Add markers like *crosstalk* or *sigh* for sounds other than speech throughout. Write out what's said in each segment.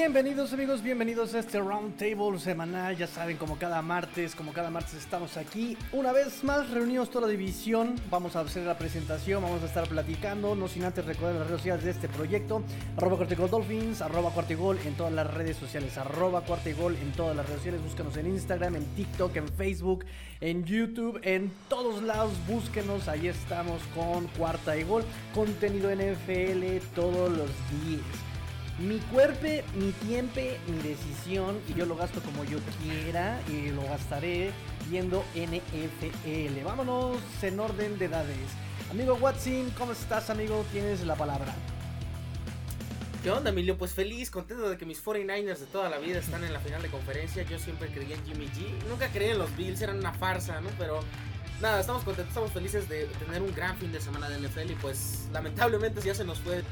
Bienvenidos amigos, bienvenidos a este Roundtable semanal. Ya saben, como cada martes, como cada martes estamos aquí. Una vez más reunidos toda la división. Vamos a hacer la presentación, vamos a estar platicando. No sin antes recordar las redes sociales de este proyecto. Arroba Cuartegol Dolphins, arroba Cuartegol en todas las redes sociales. Arroba Cuartegol en todas las redes sociales. Búscanos en Instagram, en TikTok, en Facebook, en YouTube, en todos lados. Búsquenos, ahí estamos con Cuarta y Gol. Contenido NFL todos los días mi cuerpo, mi tiempo, mi decisión y yo lo gasto como yo quiera y lo gastaré viendo NFL. Vámonos en orden de edades. Amigo Watson, ¿cómo estás, amigo? Tienes la palabra. ¿Qué onda, Emilio? Pues feliz, contento de que mis 49ers de toda la vida están en la final de conferencia. Yo siempre creía en Jimmy G. Nunca creí en los Bills, eran una farsa, ¿no? Pero nada, estamos contentos, estamos felices de tener un gran fin de semana de NFL y pues lamentablemente ya se nos fue el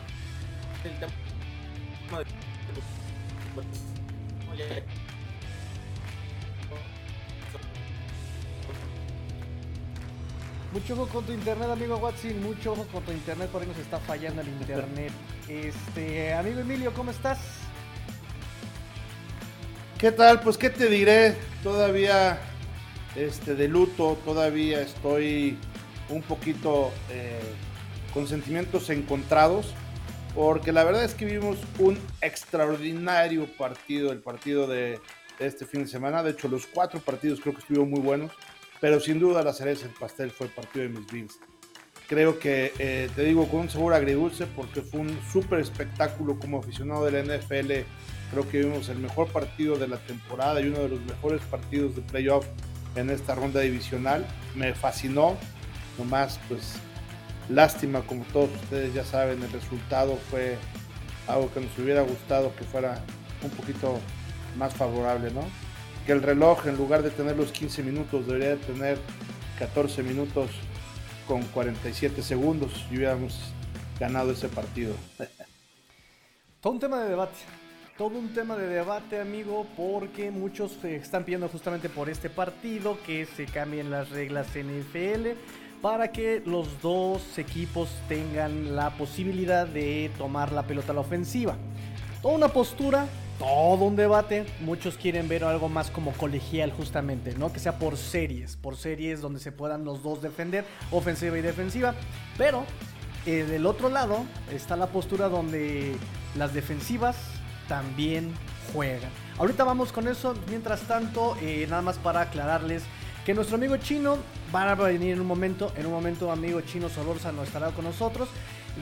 mucho ojo con tu internet, amigo Watson. Mucho ojo con tu internet, por ahí nos está fallando el internet. Este, amigo Emilio, ¿cómo estás? ¿Qué tal? Pues qué te diré, todavía este de luto, todavía estoy un poquito eh, con sentimientos encontrados porque la verdad es que vimos un extraordinario partido, el partido de, este fin de semana. De hecho, los cuatro partidos creo que estuvieron muy buenos, pero sin duda la cereza del pastel fue el partido de mis Bills. Creo que, eh, te digo, con un sabor agridulce, porque fue un súper espectáculo como aficionado de la NFL. Creo que vimos el mejor partido de la temporada y uno de los mejores partidos de playoff en esta ronda divisional. Me fascinó, nomás pues Lástima, como todos ustedes ya saben, el resultado fue algo que nos hubiera gustado que fuera un poquito más favorable, ¿no? Que el reloj, en lugar de tener los 15 minutos, debería tener 14 minutos con 47 segundos y hubiéramos ganado ese partido. *laughs* Todo un tema de debate. Todo un tema de debate, amigo, porque muchos están pidiendo justamente por este partido que se cambien las reglas NFL para que los dos equipos tengan la posibilidad de tomar la pelota a la ofensiva. Toda una postura, todo un debate. Muchos quieren ver algo más como colegial justamente, ¿no? Que sea por series, por series donde se puedan los dos defender, ofensiva y defensiva. Pero eh, del otro lado está la postura donde las defensivas también juegan. Ahorita vamos con eso. Mientras tanto, eh, nada más para aclararles que nuestro amigo chino va a venir en un momento. En un momento, amigo chino no estará con nosotros.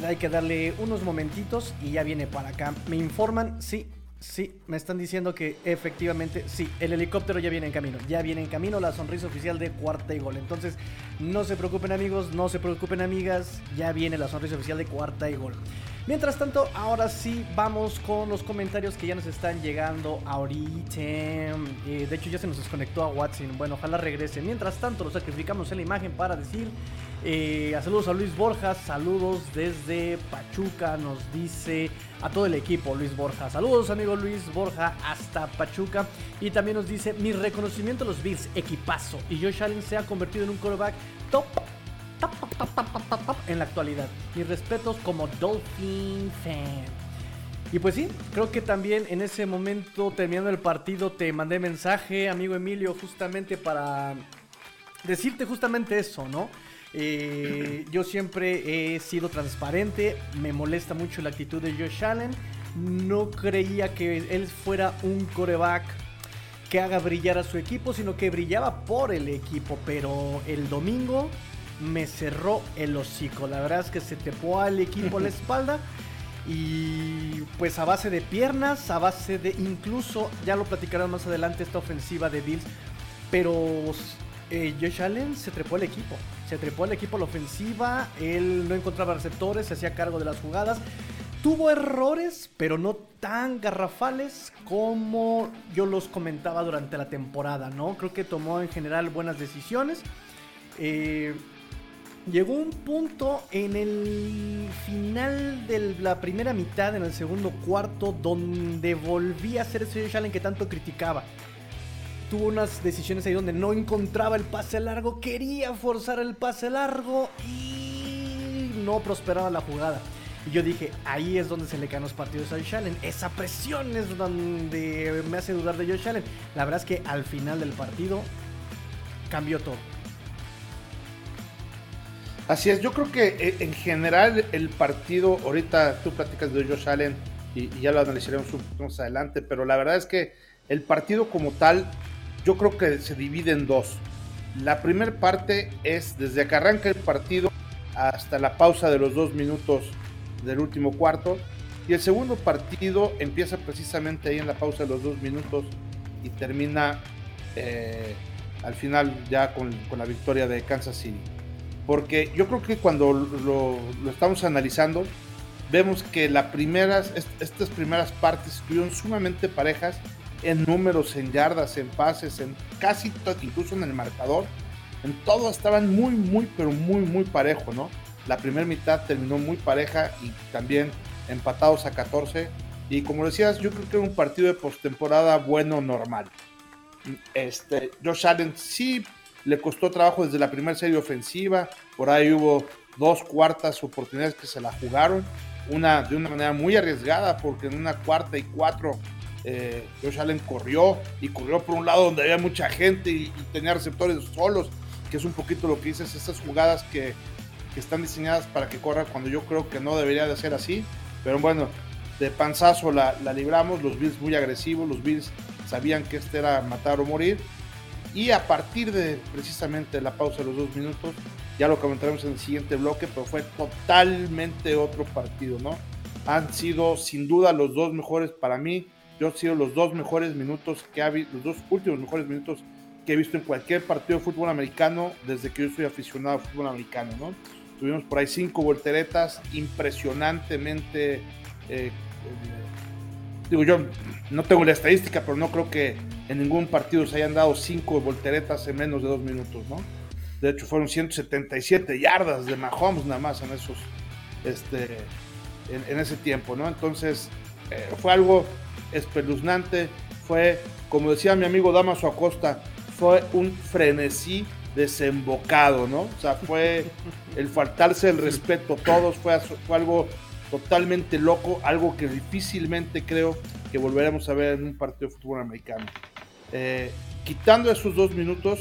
Hay que darle unos momentitos y ya viene para acá. Me informan, sí, sí, me están diciendo que efectivamente, sí, el helicóptero ya viene en camino. Ya viene en camino la sonrisa oficial de cuarta y gol. Entonces, no se preocupen amigos, no se preocupen amigas. Ya viene la sonrisa oficial de cuarta y gol. Mientras tanto, ahora sí vamos con los comentarios que ya nos están llegando ahorita. Eh, de hecho, ya se nos desconectó a Watson. Bueno, ojalá regrese. Mientras tanto, lo sacrificamos en la imagen para decir eh, saludos a Luis Borjas. Saludos desde Pachuca. Nos dice a todo el equipo, Luis Borja. Saludos, amigo Luis Borja, hasta Pachuca. Y también nos dice: Mi reconocimiento a los Bills, equipazo. Y Josh Allen se ha convertido en un quarterback top en la actualidad. Mis respetos como Dolphin fan. Y pues sí, creo que también en ese momento, terminando el partido, te mandé mensaje, amigo Emilio, justamente para decirte justamente eso, ¿no? Eh, yo siempre he sido transparente, me molesta mucho la actitud de Josh Allen. No creía que él fuera un coreback que haga brillar a su equipo, sino que brillaba por el equipo. Pero el domingo me cerró el hocico. La verdad es que se tepó al equipo a la *laughs* espalda. Y pues a base de piernas, a base de incluso, ya lo platicarán más adelante, esta ofensiva de Bills. Pero eh, Josh Allen se trepó al equipo. Se trepó al equipo a la ofensiva. Él no encontraba receptores, se hacía cargo de las jugadas. Tuvo errores, pero no tan garrafales como yo los comentaba durante la temporada, ¿no? Creo que tomó en general buenas decisiones. Eh, llegó un punto en el final de la primera mitad, en el segundo cuarto, donde volví a ser ese Allen que tanto criticaba. Tuvo unas decisiones ahí donde no encontraba el pase largo, quería forzar el pase largo y no prosperaba la jugada. Y yo dije, ahí es donde se le caen los partidos a Josh Allen. Esa presión es donde me hace dudar de Josh Allen. La verdad es que al final del partido cambió todo. Así es, yo creo que eh, en general el partido, ahorita tú platicas de Josh Allen y, ya lo analizaremos un poco más adelante, pero la verdad es que el partido como tal, yo creo que se divide en dos. La primera parte es desde que arranca el partido hasta la pausa de los dos minutos del último cuarto. Y el segundo partido empieza precisamente ahí en la pausa de los dos minutos y termina eh, al final ya con, la victoria de Kansas City. Porque yo creo que cuando lo, lo estamos analizando, vemos que las primeras, estas primeras partes estuvieron sumamente parejas en números, en yardas, en pases, en casi todo, incluso en el marcador. En todo estaban muy, muy, pero muy, muy parejo, ¿no? La primera mitad terminó muy pareja y también empatados a 14. Y como decías, yo creo que era un partido de postemporada bueno, normal. Este, Josh Allen sí le costó trabajo desde la primera serie ofensiva. Por ahí hubo dos cuartas oportunidades que se la jugaron. Una de una manera muy arriesgada, porque en una cuarta y cuatro eh, Josh Allen corrió y corrió por un lado donde había mucha gente y, tenía receptores solos, que es un poquito lo que dices, estas jugadas que que están diseñadas para que corra cuando yo creo que no debería de ser así. Pero bueno, de panzazo la, la libramos, los Bills muy agresivos, los Bills sabían que este era matar o morir. Y a partir de precisamente la pausa de los dos minutos, ya lo comentaremos en el siguiente bloque, pero fue totalmente otro partido, ¿no? Han sido sin duda los dos mejores para mí. Yo han sido los dos mejores minutos que ha los dos últimos mejores minutos que he visto en cualquier partido de fútbol americano desde que yo soy aficionado al fútbol americano, ¿no? Tuvimos por ahí cinco volteretas impresionantemente. Eh, digo, yo no tengo la estadística, pero no creo que en ningún partido se hayan dado cinco volteretas en menos de dos minutos, ¿no? De hecho, fueron 177 yardas de Mahomes nada más en esos, este, en, ese tiempo, ¿no? Entonces, eh, fue algo espeluznante, fue, como decía mi amigo Damaso Acosta, fue un frenesí desembocado, ¿no? O sea, fue el faltarse el respeto a todos, fue, fue algo totalmente loco, algo que difícilmente creo que volveremos a ver en un partido de fútbol americano. Eh, quitando esos dos minutos,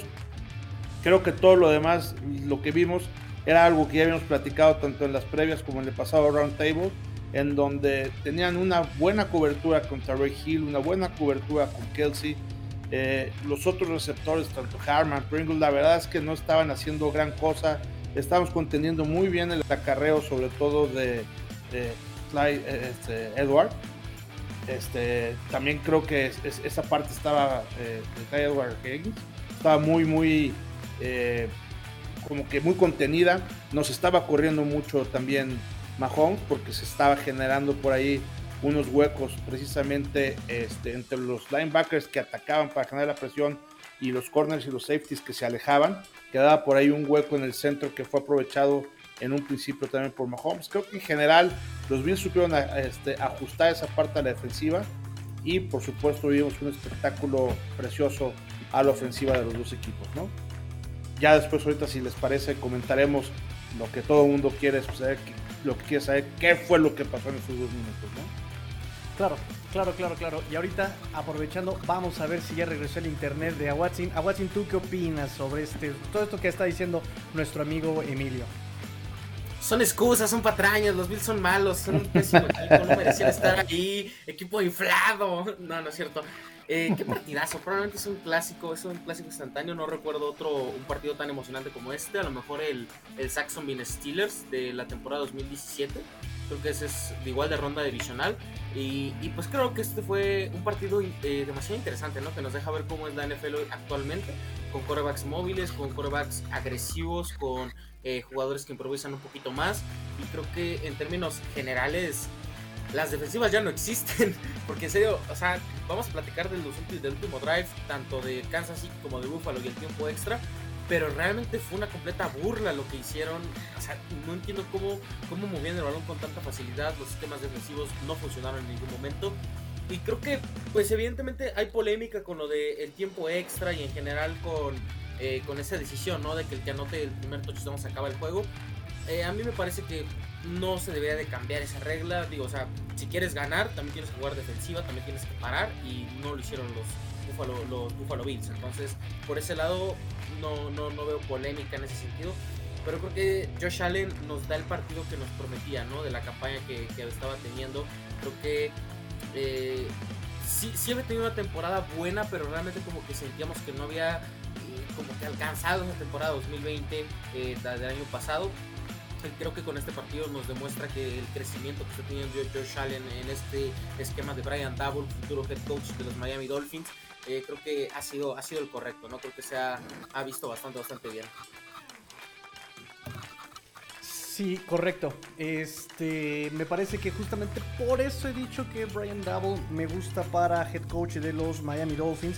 creo que todo lo demás, lo que vimos, era algo que ya habíamos platicado tanto en las previas como en el pasado round table, en donde tenían una buena cobertura contra Ray Hill, una buena cobertura con Kelsey, eh, los otros receptores, tanto Harman, Pringle, la verdad es que no estaban haciendo gran cosa. Estábamos conteniendo muy bien el acarreo, sobre todo de, de eh, este, Edward. Este, también creo que esa parte estaba eh, de estaba muy, muy, como que muy contenida. Nos estaba corriendo mucho también Mahomes porque se estaba generando por ahí unos huecos precisamente este, entre los linebackers que atacaban para generar la presión y los corners y los safeties que se alejaban. Quedaba por ahí un hueco en el centro que fue aprovechado en un principio también por Mahomes. Creo que en general los Bills supieron este, ajustar esa parte a la defensiva y por supuesto vimos un espectáculo precioso a la ofensiva de los dos equipos. ¿no? Ya después ahorita si les parece comentaremos lo que todo el mundo quiere saber, lo que quiere saber, qué fue lo que pasó en esos dos minutos. ¿no? Claro, claro, claro, claro. Y ahorita, aprovechando, vamos a ver si ya regresó el internet de Aguatzin. Aguatzin, ¿tú qué opinas sobre este, todo esto que está diciendo nuestro amigo Emilio? Son excusas, son patrañas, los Bills son malos, son un pésimo equipo, no merecían estar ahí, equipo inflado. No, no es cierto. Eh, qué partidazo, probablemente es un clásico, es un clásico instantáneo, no recuerdo otro, un partido tan emocionante como este, a lo mejor el, el Saxonville Steelers de la temporada 2017 Creo que ese es igual de ronda divisional. Y, pues creo que este fue un partido eh, demasiado interesante, ¿no? Que nos deja ver cómo es la NFL actualmente, con corebacks móviles, con corebacks agresivos, con eh, jugadores que improvisan un poquito más. Y creo que en términos generales, las defensivas ya no existen. *laughs* Porque en serio, o sea, vamos a platicar del, del último drive, tanto de Kansas City como de Buffalo y el tiempo extra pero realmente fue una completa burla lo que hicieron. O sea, no entiendo cómo, cómo movían el balón con tanta facilidad. Los sistemas defensivos no funcionaron en ningún momento. Y creo que, pues evidentemente hay polémica con lo del el tiempo extra y en general con, eh, con esa decisión, ¿no? De que el que anote el primer touchdown se acaba el juego. eh, a mí me parece que no se debería de cambiar esa regla. Digo, o sea, si quieres ganar, también tienes que jugar defensiva, también tienes que parar y no lo hicieron los Buffalo, los Buffalo Bills. Entonces, por ese lado, no, no, no veo polémica en ese sentido. Pero creo que Josh Allen nos da el partido que nos prometía, ¿no? De la campaña que, que estaba teniendo. Creo que eh, sí, sí tenido una temporada buena, pero realmente como que sentíamos que no había eh, como que alcanzado esa temporada 2020 eh, del año pasado creo que con este partido nos demuestra que el crecimiento que está teniendo Josh Allen en este esquema de Brian Double, futuro head coach de los Miami Dolphins, eh, creo que ha sido, ha sido el correcto, ¿no? Creo que se ha, ha visto bastante, bastante bien. Sí, correcto. Este, me parece que justamente por eso he dicho que Brian Double me gusta para head coach de los Miami Dolphins,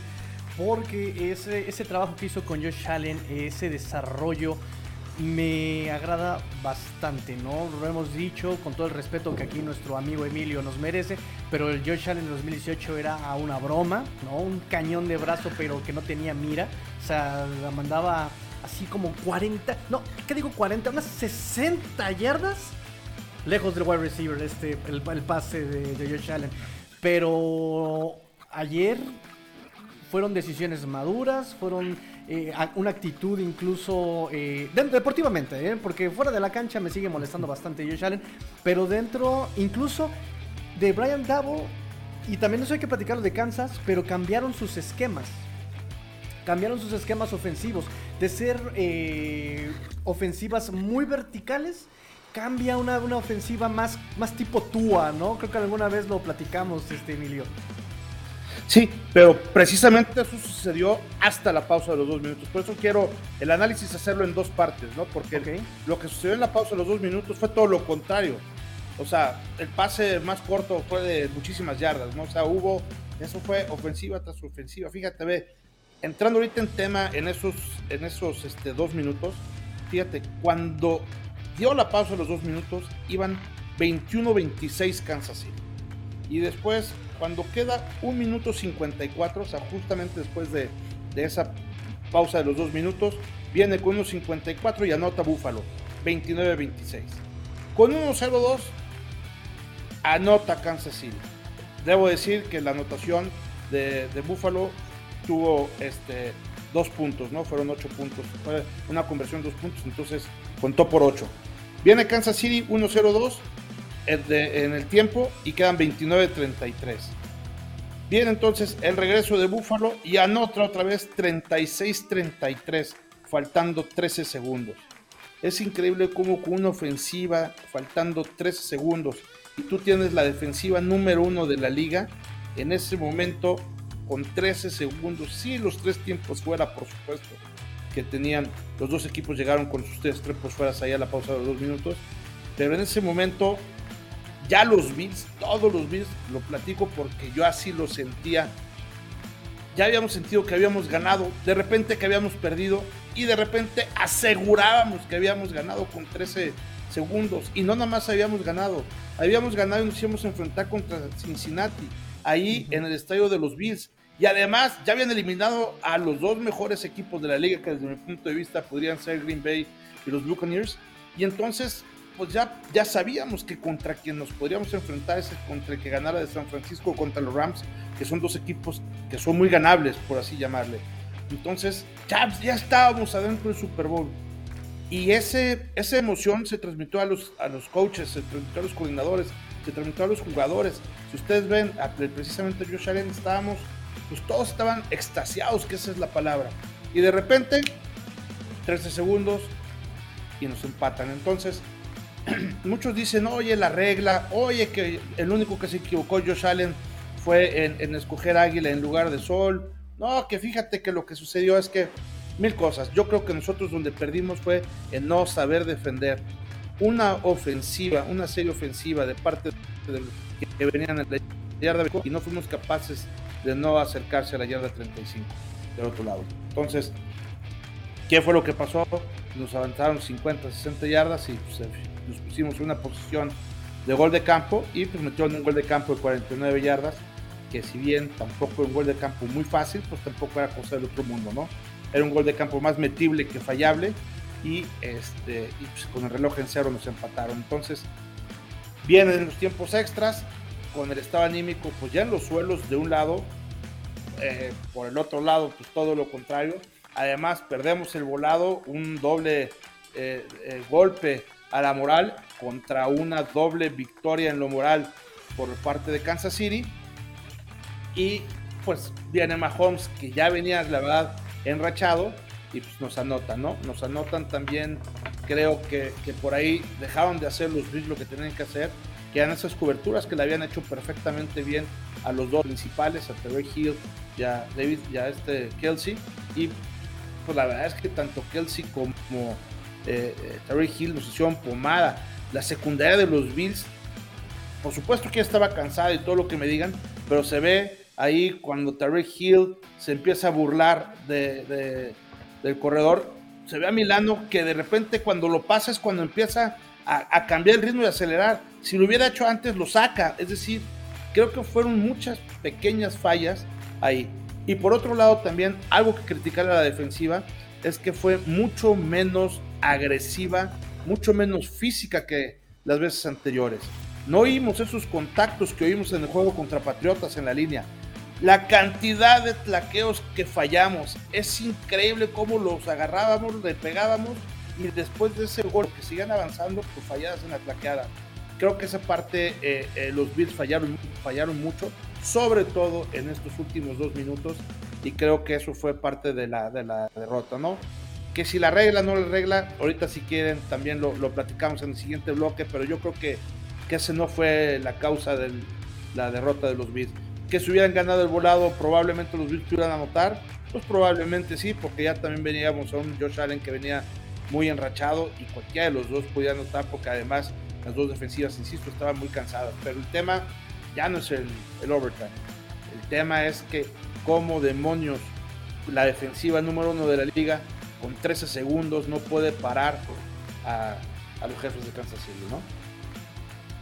porque ese, ese trabajo que hizo con Josh Allen, ese desarrollo me agrada bastante, ¿no? Lo hemos dicho con todo el respeto que aquí nuestro amigo Emilio nos merece, pero el Josh Allen en 2018 era una broma, ¿no? Un cañón de brazo pero que no tenía mira, o sea, la mandaba así como 40, no, ¿qué digo 40? Unas 60 yardas lejos del wide receiver, este, el, pase de, de Josh Allen. Pero ayer fueron decisiones maduras, fueron eh, una actitud incluso eh, deportivamente, eh, porque fuera de la cancha me sigue molestando bastante Josh Allen, pero dentro incluso de Brian Dabo y también eso hay que platicarlo de Kansas, pero cambiaron sus esquemas. Cambiaron sus esquemas ofensivos. De ser ofensivas muy verticales, cambia una, una ofensiva más, más tipo Tua, ¿no? Creo que alguna vez lo platicamos, este Emilio. Sí, pero precisamente eso sucedió hasta la pausa de los dos minutos. Por eso quiero el análisis hacerlo en dos partes, ¿no? Porque lo que sucedió en la pausa de los dos minutos fue todo lo contrario. O sea, el pase más corto fue de muchísimas yardas, ¿no? O sea, hubo, eso fue ofensiva tras ofensiva. Fíjate, ve, entrando ahorita en tema en esos, en esos este, dos minutos, fíjate, cuando dio la pausa de los dos minutos, iban 21-26 Kansas City. Y después cuando queda un minuto 54, o sea, justamente después de, esa pausa de los dos minutos, viene con 1.54 y anota Búfalo, 29-26. Con 1.02, anota Kansas City. Debo decir que la anotación de, de Búfalo tuvo este, dos puntos, ¿no? Fueron ocho puntos. Fue una conversión dos puntos, entonces contó por ocho. Viene Kansas City 1-0-2 en el tiempo y quedan 29-33. Viene entonces el regreso de Búfalo y anota otra vez 36-33, faltando 13 segundos. Es increíble cómo con una ofensiva, faltando 13 segundos, y tú tienes la defensiva número uno de la liga, en ese momento, con 13 segundos, sí, los tres tiempos fuera, por supuesto, que tenían, los dos equipos llegaron con sus tres tiempos fuera allá a la pausa de los dos minutos, pero en ese momento ya los Bills, todos los Bills, lo platico porque yo así lo sentía. Ya habíamos sentido que habíamos ganado, de repente que habíamos perdido y de repente asegurábamos que habíamos ganado con 13 segundos. Y no nada más habíamos ganado, habíamos ganado y nos íbamos a enfrentar contra Cincinnati, ahí en el estadio de los Bills. Y además ya habían eliminado a los dos mejores equipos de la liga que desde mi punto de vista podrían ser Green Bay y los Buccaneers. Y entonces pues ya, ya sabíamos que contra quien nos podríamos enfrentar es contra el que ganara de San Francisco contra los Rams, que son dos equipos que son muy ganables, por así llamarle. Entonces, ya, ya estábamos adentro del Super Bowl. Y ese, esa emoción se transmitió a los, a los coaches, se transmitió a los coordinadores, se transmitió a los jugadores. Si ustedes ven, precisamente Josh Allen estábamos, pues todos estaban extasiados, que esa es la palabra. Y de repente, 13 segundos y nos empatan. Entonces, *clears throat* muchos dicen, oye, la regla, oye, que el único que se equivocó Josh Allen fue en, escoger águila en lugar de sol. No, que fíjate que lo que sucedió es que mil cosas. Yo creo que nosotros donde perdimos fue en no saber defender. Una ofensiva, una serie ofensiva de parte de los que venían en la yarda y no fuimos capaces de no acercarse a la yarda 35 del otro lado. Entonces, ¿qué fue lo que pasó? Nos avanzaron 50, 60 yardas y pues, nos pusimos una posición de gol de campo y pues metieron un gol de campo de 49 yardas, que si bien tampoco un gol de campo muy fácil, pues tampoco era cosa del otro mundo, ¿no? Era un gol de campo más metible que fallable, y, este, y pues, con el reloj en cero nos empataron. Entonces, vienen los tiempos extras, con el estado anímico, pues ya en los suelos de un lado, eh, por el otro lado, pues todo lo contrario. Además, perdemos el volado, un doble eh, eh, golpe a la moral contra una doble victoria en lo moral por parte de Kansas City. Y pues viene Mahomes, que ya venía, la verdad, enrachado, y pues nos anotan, ¿no? Nos anotan también, creo que, que por ahí dejaron de hacer los lo que tenían que hacer, que eran esas coberturas que le habían hecho perfectamente bien a los dos principales, a Terry Hill y a David y a este Kelsey. Y pues la verdad es que tanto Kelsey como eh, eh, Terry Hill nos hicieron pomada. La secundaria de los Bills, por supuesto que ya estaba cansada y todo lo que me digan, pero se ve ahí cuando Terry Hill se empieza a burlar de, del corredor, se ve a Milano que de repente cuando lo pasa es cuando empieza a, cambiar el ritmo y acelerar. Si lo hubiera hecho antes, lo saca. Es decir, creo que fueron muchas pequeñas fallas ahí. Y por otro lado, también algo que criticar a la defensiva es que fue mucho menos agresiva, mucho menos física que las veces anteriores. No oímos esos contactos que oímos en el juego contra Patriotas en la línea. La cantidad de tlaqueos que fallamos. Es increíble cómo los agarrábamos, le pegábamos y después de ese gol que sigan avanzando, pues falladas en la tlaqueada. Creo que esa parte eh, eh, los Bills fallaron, fallaron mucho, sobre todo en estos últimos dos minutos, y creo que eso fue parte de la, de la derrota, ¿no? Que si la regla no la regla, ahorita si quieren también lo, lo platicamos en el siguiente bloque, pero yo creo que, que ese no fue la causa de la derrota de los Bills. Que si hubieran ganado el volado, probablemente los Bills pudieran anotar, pues probablemente sí, porque ya también veníamos a un Josh Allen que venía muy enrachado y cualquiera de los dos podía anotar porque además las dos defensivas, insisto, estaban muy cansadas. Pero el tema ya no es el, el overtime. El tema es que como demonios la defensiva número uno de la liga con 13 segundos no puede parar a, a los jefes de Kansas City, ¿no?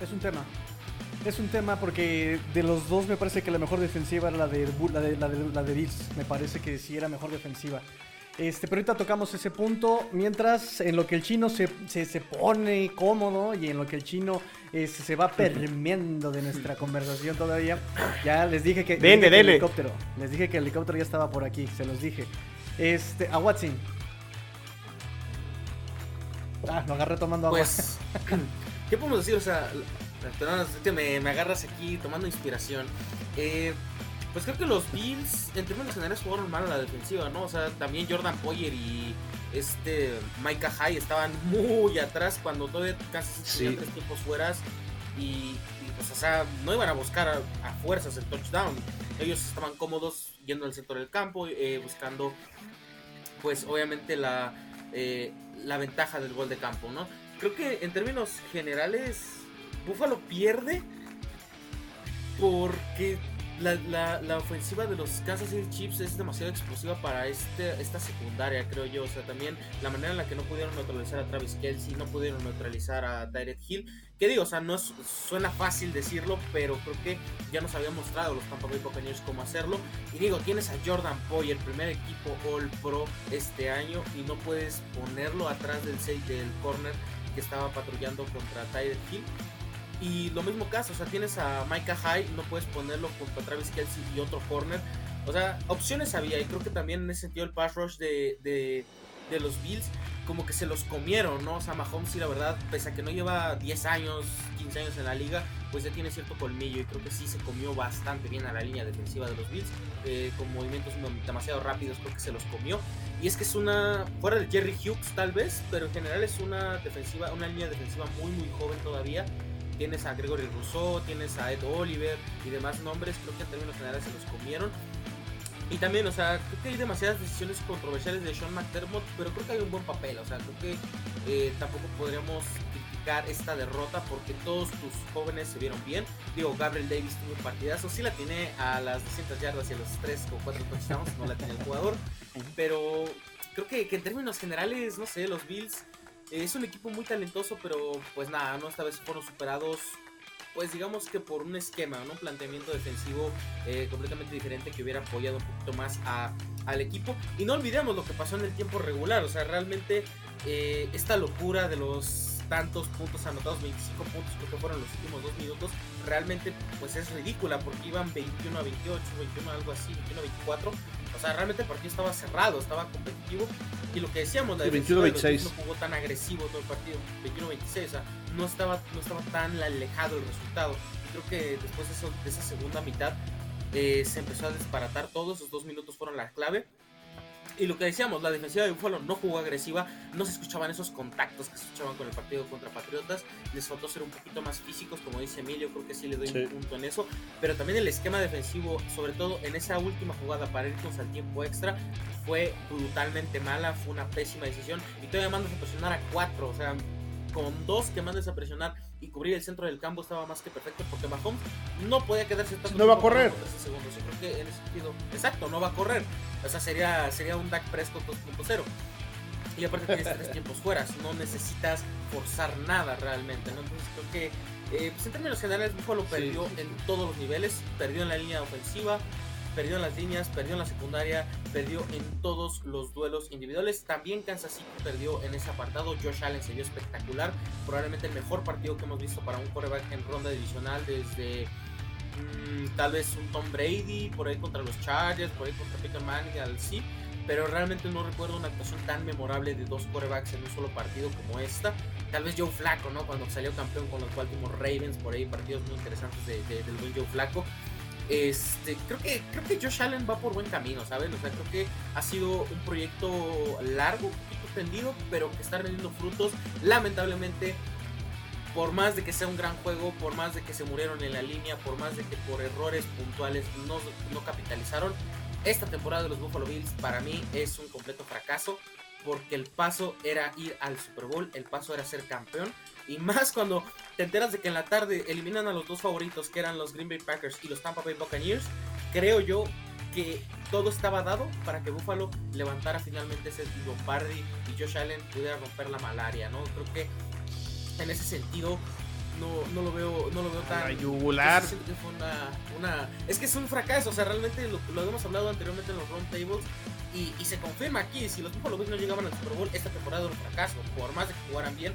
Es un tema. Es un tema porque de los dos me parece que la mejor defensiva era la de, la de, la de, la. Me parece que sí era mejor defensiva. Este, pero ahorita tocamos ese punto. Mientras, en lo que el chino se, se, pone cómodo y en lo que el chino este, se va permeando de nuestra conversación todavía, ya les dije que, Vende, el helicóptero. Les dije que el helicóptero ya estaba por aquí, se los dije. Este, a Watson. Ah, lo agarré tomando agua. Pues, ¿qué podemos decir? O sea, me, me agarras aquí tomando inspiración. Eh pues creo que los Bills en términos generales jugaron mal a la defensiva, ¿no? O sea, también Jordan Poyer y este Micah High estaban muy atrás cuando todavía casi tenían tres tiempos fueras y, pues o sea, no iban a buscar a, fuerzas el touchdown. Ellos estaban cómodos yendo al centro del campo, eh, buscando pues obviamente la, eh, la ventaja del gol de campo, ¿no? Creo que en términos generales Buffalo pierde porque la, la, ofensiva de los Kansas City Chiefs es demasiado explosiva para este, esta secundaria, creo yo. O sea, también la manera en la que no pudieron neutralizar a Travis Kelsey, no pudieron neutralizar a Direct Hill. Que digo, o sea, no suena fácil decirlo, pero creo que ya nos habían mostrado los Tampa Bay Buccaneers cómo hacerlo. Y digo, tienes a Jordan Poy, el primer equipo All Pro este año, y no puedes ponerlo atrás del, del corner que estaba patrullando contra Tyler Hill. Y lo mismo caso, o sea, tienes a Micah High, no puedes ponerlo junto a Travis Kelsey y otro corner. O sea, opciones había, y creo que también en ese sentido el pass rush de, de, de los Bills, como que se los comieron, ¿no? O sea, Mahomes, sí, la verdad, pese a que no lleva 10 años, 15 años en la liga, pues ya tiene cierto colmillo, y creo que sí se comió bastante bien a la línea defensiva de los Bills, eh, con movimientos demasiado rápidos, creo que se los comió. Y es que es una, fuera de Jerry Hughes tal vez, pero en general es una defensiva, una línea defensiva muy, muy joven todavía tienes a Gregory Rousseau, tienes a Ed Oliver y demás nombres, creo que en términos generales se los comieron. Y también, o sea, creo que hay demasiadas decisiones controversiales de Sean McDermott, pero creo que hay un buen papel, o sea, creo que eh, tampoco podríamos criticar esta derrota porque todos tus jóvenes se vieron bien. Digo, Gabriel Davis tuvo un partidazo, sí la tiene a las 200 yardas y a los 3 o 4 touchdowns, no la tiene el jugador, *laughs* pero creo que, que en términos generales, no sé, los Bills es un equipo muy talentoso, pero pues nada, ¿no? Esta vez fueron superados, pues digamos que por un esquema. Un planteamiento defensivo eh, completamente diferente que hubiera apoyado un poquito más a, al equipo. Y no olvidemos lo que pasó en el tiempo regular, o sea, realmente eh, esta locura de los tantos puntos anotados, 25 puntos creo que fueron los últimos dos minutos, realmente pues es ridícula porque iban 21 a 28, 21 algo así, 21 a 24. O sea, realmente el partido estaba cerrado, estaba competitivo. Y lo que decíamos, la 21 26. no jugó tan agresivo todo el partido, 21 26, o sea, no estaba, no estaba tan alejado el resultado. Y creo que después de, eso, de esa segunda mitad eh, se empezó a desbaratar todo, esos dos minutos fueron la clave. Y lo que decíamos, la defensiva de Buffalo no jugó agresiva, no se escuchaban esos contactos que se escuchaban con el partido contra Patriotas, les faltó ser un poquito más físicos, como dice Emilio, creo que sí le doy un punto en eso, pero también el esquema defensivo, sobre todo en esa última jugada para irnos al tiempo extra, fue brutalmente mala, fue una pésima decisión, y todavía mandas a presionar a cuatro, o sea, con dos que mandes a presionar y cubrir el centro del campo estaba más que perfecto porque Mahomes no podía quedarse tanto no va a correr segundos. Yo creo que en ese sentido, exacto, no va a correr. O sea, sería, sería un Dak Prescott 2.0. Y aparte tienes tres *laughs* tiempos fuera, no necesitas forzar nada realmente, ¿no? Entonces creo que, eh, pues en términos generales, Buffalo perdió en todos los niveles, perdió en la línea ofensiva, perdió en las líneas, perdió en la secundaria, perdió en todos los duelos individuales. También Kansas City perdió en ese apartado. Josh Allen se vio espectacular. Probablemente el mejor partido que hemos visto para un quarterback en ronda divisional desde mm, tal vez un Tom Brady, por ahí contra los Chargers, por ahí contra Peyton Manning, al sí. Pero realmente no recuerdo una actuación tan memorable de dos quarterbacks en un solo partido como esta. Tal vez Joe Flaco, ¿no? Cuando salió campeón con los Baltimore Ravens, por ahí partidos muy interesantes de, del buen Joe Flaco. Este, creo que, creo que Josh Allen va por buen camino, ¿sabes? O sea, creo que ha sido un proyecto largo, un poquito tendido, pero que está rendiendo frutos. Lamentablemente, por más de que sea un gran juego, por más de que se murieron en la línea, por más de que por errores puntuales no, no capitalizaron, esta temporada de los Buffalo Bills para mí es un completo fracaso porque el paso era ir al Super Bowl, el paso era ser campeón. Y más cuando te enteras de que en la tarde eliminan a los dos favoritos, que eran los Green Bay Packers y los Tampa Bay Buccaneers, creo yo que todo estaba dado para que Buffalo levantara finalmente ese Lombardi y Josh Allen pudiera romper la malaria, ¿no? Creo que en ese sentido no, no lo veo no lo veo tan yugular. una, es que es un fracaso o sea realmente lo, lo hemos hablado anteriormente en los round tables y, y, se confirma aquí si los Buffalo Bills no llegaban al Super Bowl esta temporada era un fracaso por más de que jugaran bien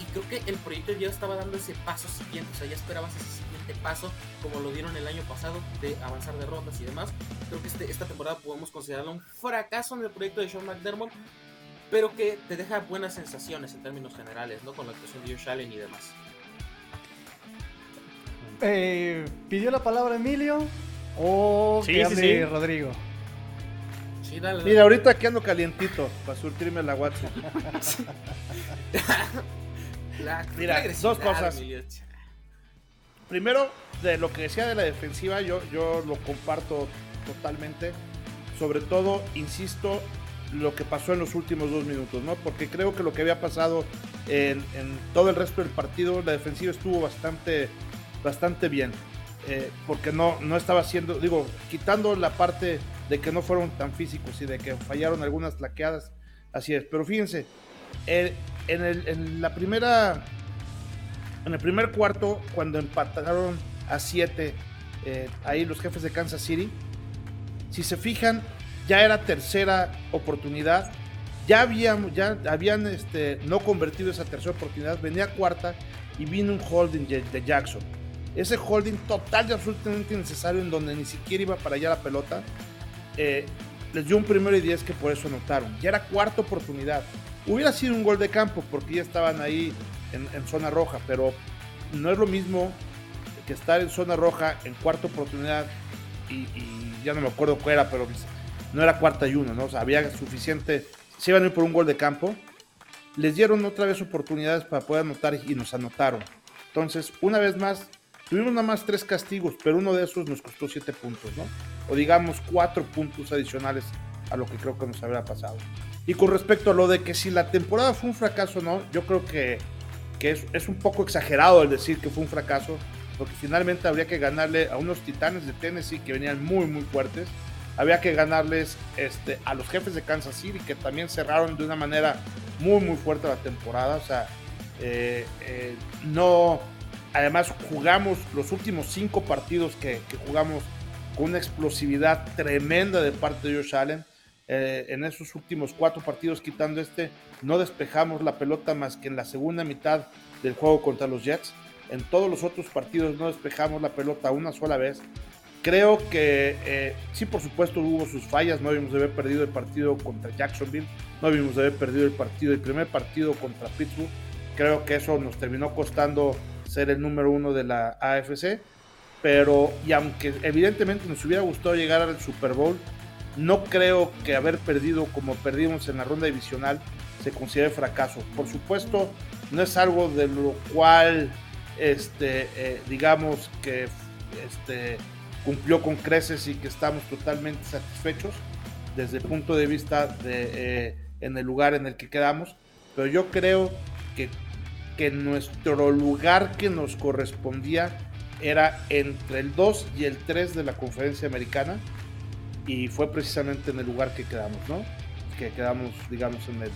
y creo que el proyecto ya estaba dando ese paso siguiente, o sea, ya esperabas ese siguiente paso, como lo dieron el año pasado, de avanzar de rondas y demás. Creo que este, esta temporada podemos considerarlo un fracaso en el proyecto de Sean McDermott, pero que te deja buenas sensaciones en términos generales, ¿no? Con la actuación de Josh Allen y demás. Eh, ¿Pidió la palabra Emilio o sí, que Rodrigo? Sí, dale, Mira, ahorita aquí ando calientito para surtirme la WhatsApp. *laughs* Mira, dos cosas. Primero, de lo que decía de la defensiva, yo, yo lo comparto totalmente. Sobre todo, insisto, lo que pasó en los últimos dos minutos, ¿no? Porque creo que lo que había pasado en, todo el resto del partido, la defensiva estuvo bastante, bastante bien. Eh, porque no, no estaba haciendo, digo, quitando la parte de que no fueron tan físicos y de que fallaron algunas laqueadas, así es. Pero fíjense, el, en, el, en la primera, en el primer cuarto, cuando empataron a 7 eh, ahí los jefes de Kansas City, si se fijan, ya era tercera oportunidad. Ya habían, ya habían este, no convertido esa tercera oportunidad, venía cuarta y vino un holding de Jackson. Ese holding total y absolutamente innecesario en donde ni siquiera iba para allá la pelota. Eh, les dio un primero y diez que por eso anotaron. Ya era cuarta oportunidad. Hubiera sido un gol de campo porque ya estaban ahí en, zona roja, pero no es lo mismo que estar en zona roja en cuarta oportunidad y, ya no me acuerdo cuál era, pero no era cuarta y uno, ¿no? O sea, había suficiente, se iban a ir por un gol de campo, les dieron otra vez oportunidades para poder anotar y nos anotaron. Entonces, una vez más, tuvimos nada más tres castigos, pero uno de esos nos costó siete puntos, ¿no? O digamos cuatro puntos adicionales a lo que creo que nos habría pasado. Y con respecto a lo de que si la temporada fue un fracaso o no, yo creo que, que es, es, un poco exagerado el decir que fue un fracaso, porque finalmente habría que ganarle a unos titanes de Tennessee que venían muy, muy fuertes. Había que ganarles este, a los jefes de Kansas City, que también cerraron de una manera muy, muy fuerte la temporada. O sea, eh, eh, no. Además, jugamos los últimos cinco partidos que, que jugamos con una explosividad tremenda de parte de Josh Allen. Eh, en esos últimos cuatro partidos, quitando este, no despejamos la pelota más que en la segunda mitad del juego contra los Jets. En todos los otros partidos no despejamos la pelota una sola vez. Creo que eh, sí, por supuesto, hubo sus fallas. No debimos de haber perdido el partido contra Jacksonville. No debimos de haber perdido el partido, el primer partido contra Pittsburgh. Creo que eso nos terminó costando ser el número uno de la AFC. Pero, y aunque evidentemente nos hubiera gustado llegar al Super Bowl, no creo que haber perdido como perdimos en la ronda divisional se considere fracaso. Por supuesto, no es algo de lo cual, este, eh, digamos que este, cumplió con creces y que estamos totalmente satisfechos desde el punto de vista de eh, en el lugar en el que quedamos. Pero yo creo que, que nuestro lugar que nos correspondía era entre el 2 y el 3 de la conferencia americana y fue precisamente en el lugar que quedamos, ¿no? Que quedamos, digamos, en el,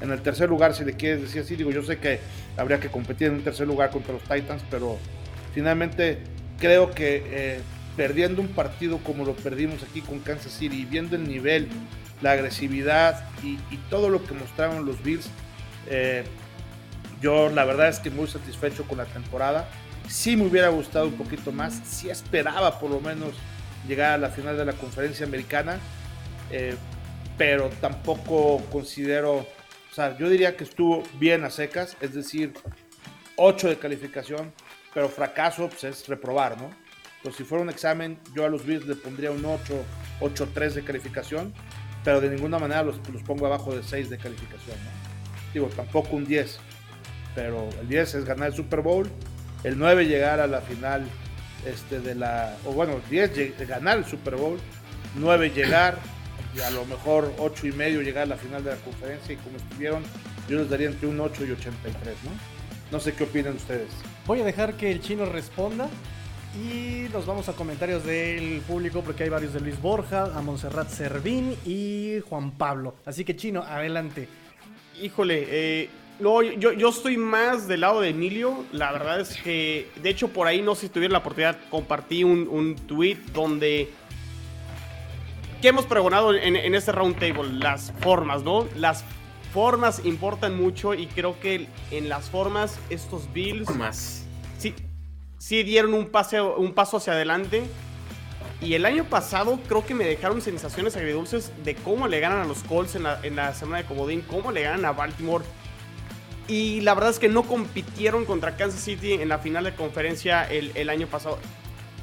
en el tercer lugar, si le quieres decir así. Digo, yo sé que habría que competir en un tercer lugar contra los Titans, pero finalmente creo que eh, perdiendo un partido como lo perdimos aquí con Kansas City viendo el nivel, la agresividad y, todo lo que mostraron los Bills, eh, yo la verdad es que muy satisfecho con la temporada. Sí me hubiera gustado un poquito más, sí esperaba por lo menos llegar a la final de la conferencia americana, eh, pero tampoco considero, o sea, yo diría que estuvo bien a secas, es decir, 8 de calificación, pero fracaso pues, es reprobar, ¿no? Pues si fuera un examen, yo a los Bills le pondría un 8, 8-3 de calificación, pero de ninguna manera los, los pongo abajo de 6 de calificación, Digo, tampoco un 10, pero el 10 es ganar el Super Bowl, el 9 llegar a la final este, de la, o bueno, 10 ganar el Super Bowl, 9 llegar, y a lo mejor 8 y medio llegar a la final de la conferencia, y como estuvieron, yo les daría entre un 8 y 83, ¿no? No sé qué opinan ustedes. Voy a dejar que el chino responda. Y nos vamos a comentarios del público porque hay varios de Luis Borja, a Montserrat Servín y Juan Pablo. Así que chino, adelante. Híjole, eh, no, yo, yo estoy más del lado de Emilio. La verdad es que, de hecho, por ahí, no sé si tuvieron la oportunidad, compartí un, un tweet donde. ¿Qué hemos pregonado en, en este round table? Las formas, ¿no? Las formas importan mucho y creo que en las formas estos Bills. Formas. Sí, sí dieron un, un paso hacia adelante. Y el año pasado creo que me dejaron sensaciones agridulces de cómo le ganan a los Colts en la, en la semana de Comodín, cómo le ganan a Baltimore y la verdad es que no compitieron contra Kansas City en la final de conferencia el, año pasado.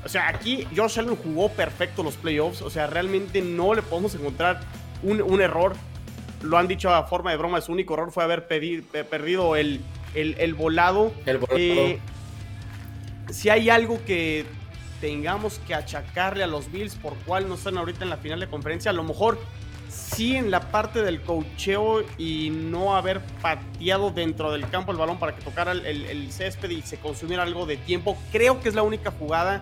O sea, aquí Josh Allen jugó perfecto los playoffs. O sea, realmente no le podemos encontrar un, error. Lo han dicho a forma de broma, su único error fue haber perdido el, el, volado. El volado. Eh, si hay algo que tengamos que achacarle a los Bills por cuál no están ahorita en la final de conferencia, a lo mejor sí en la parte del cocheo y no haber pateado dentro del campo el balón para que tocara el, césped y se consumiera algo de tiempo. Creo que es la única jugada.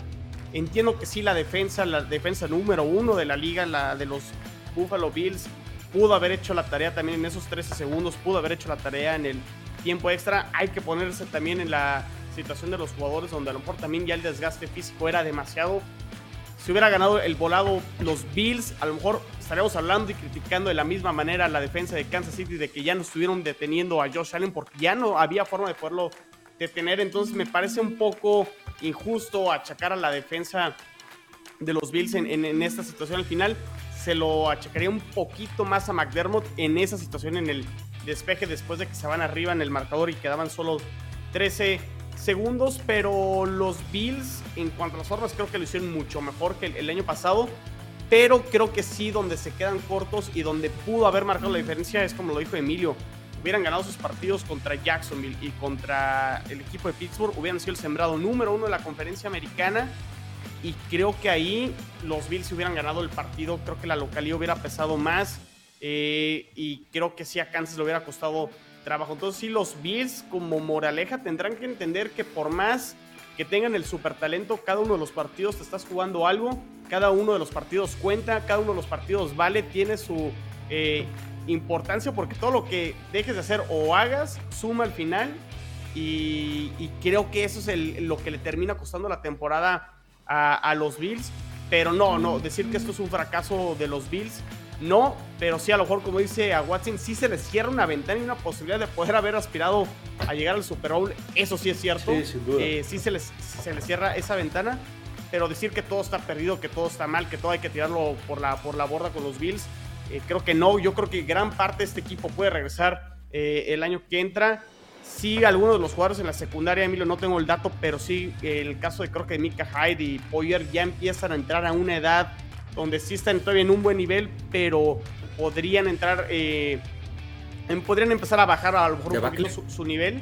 Entiendo que sí, la defensa, la defensa número uno de la liga, la de los Buffalo Bills, pudo haber hecho la tarea también en esos 13 segundos, pudo haber hecho la tarea en el tiempo extra. Hay que ponerse también en la situación de los jugadores donde a lo mejor también ya el desgaste físico era demasiado si hubiera ganado el volado los Bills, a lo mejor estaríamos hablando y criticando de la misma manera la defensa de Kansas City de que ya no estuvieron deteniendo a Josh Allen porque ya no había forma de poderlo detener. Entonces me parece un poco injusto achacar a la defensa de los Bills en, esta situación al final. Se lo achacaría un poquito más a McDermott en esa situación en el despeje después de que se van arriba en el marcador y quedaban solo 13 segundos, pero los Bills en cuanto a las formas creo que lo hicieron mucho mejor que el, año pasado. Pero creo que sí, donde se quedan cortos y donde pudo haber marcado la diferencia es como lo dijo Emilio. Hubieran ganado sus partidos contra Jacksonville y contra el equipo de Pittsburgh, hubieran sido el sembrado número uno de la conferencia americana. Y creo que ahí los Bills hubieran ganado el partido. Creo que la localidad hubiera pesado más. Eh, y creo que sí a Kansas le hubiera costado trabajo. Entonces sí, los Bills como moraleja tendrán que entender que por más que tengan el super talento, cada uno de los partidos te estás jugando algo, cada uno de los partidos cuenta, cada uno de los partidos vale, tiene su eh, importancia porque todo lo que dejes de hacer o hagas suma al final y, creo que eso es lo que le termina costando la temporada a, a los Bills. Pero no, no, decir que esto es un fracaso de los Bills no, pero sí a lo mejor como dice a Watson, sí se le cierra una ventana y una posibilidad de poder haber aspirado a llegar al Super Bowl, eso sí es cierto. Sí, sin duda. Eh, sí se les, se les cierra esa ventana, pero decir que todo está perdido, que todo está mal, que todo hay que tirarlo por la, por la borda con los Bills, eh, creo que no, yo creo que gran parte de este equipo puede regresar eh, el año que entra. Sí, algunos de los jugadores en la secundaria, Emilio, no tengo el dato, pero sí, el caso de creo que Mika Hyde y Poyer ya empiezan a entrar a una edad donde sí están todavía en un buen nivel, pero podrían entrar, eh, em- podrían empezar a bajar a lo mejor un poquito su, su nivel.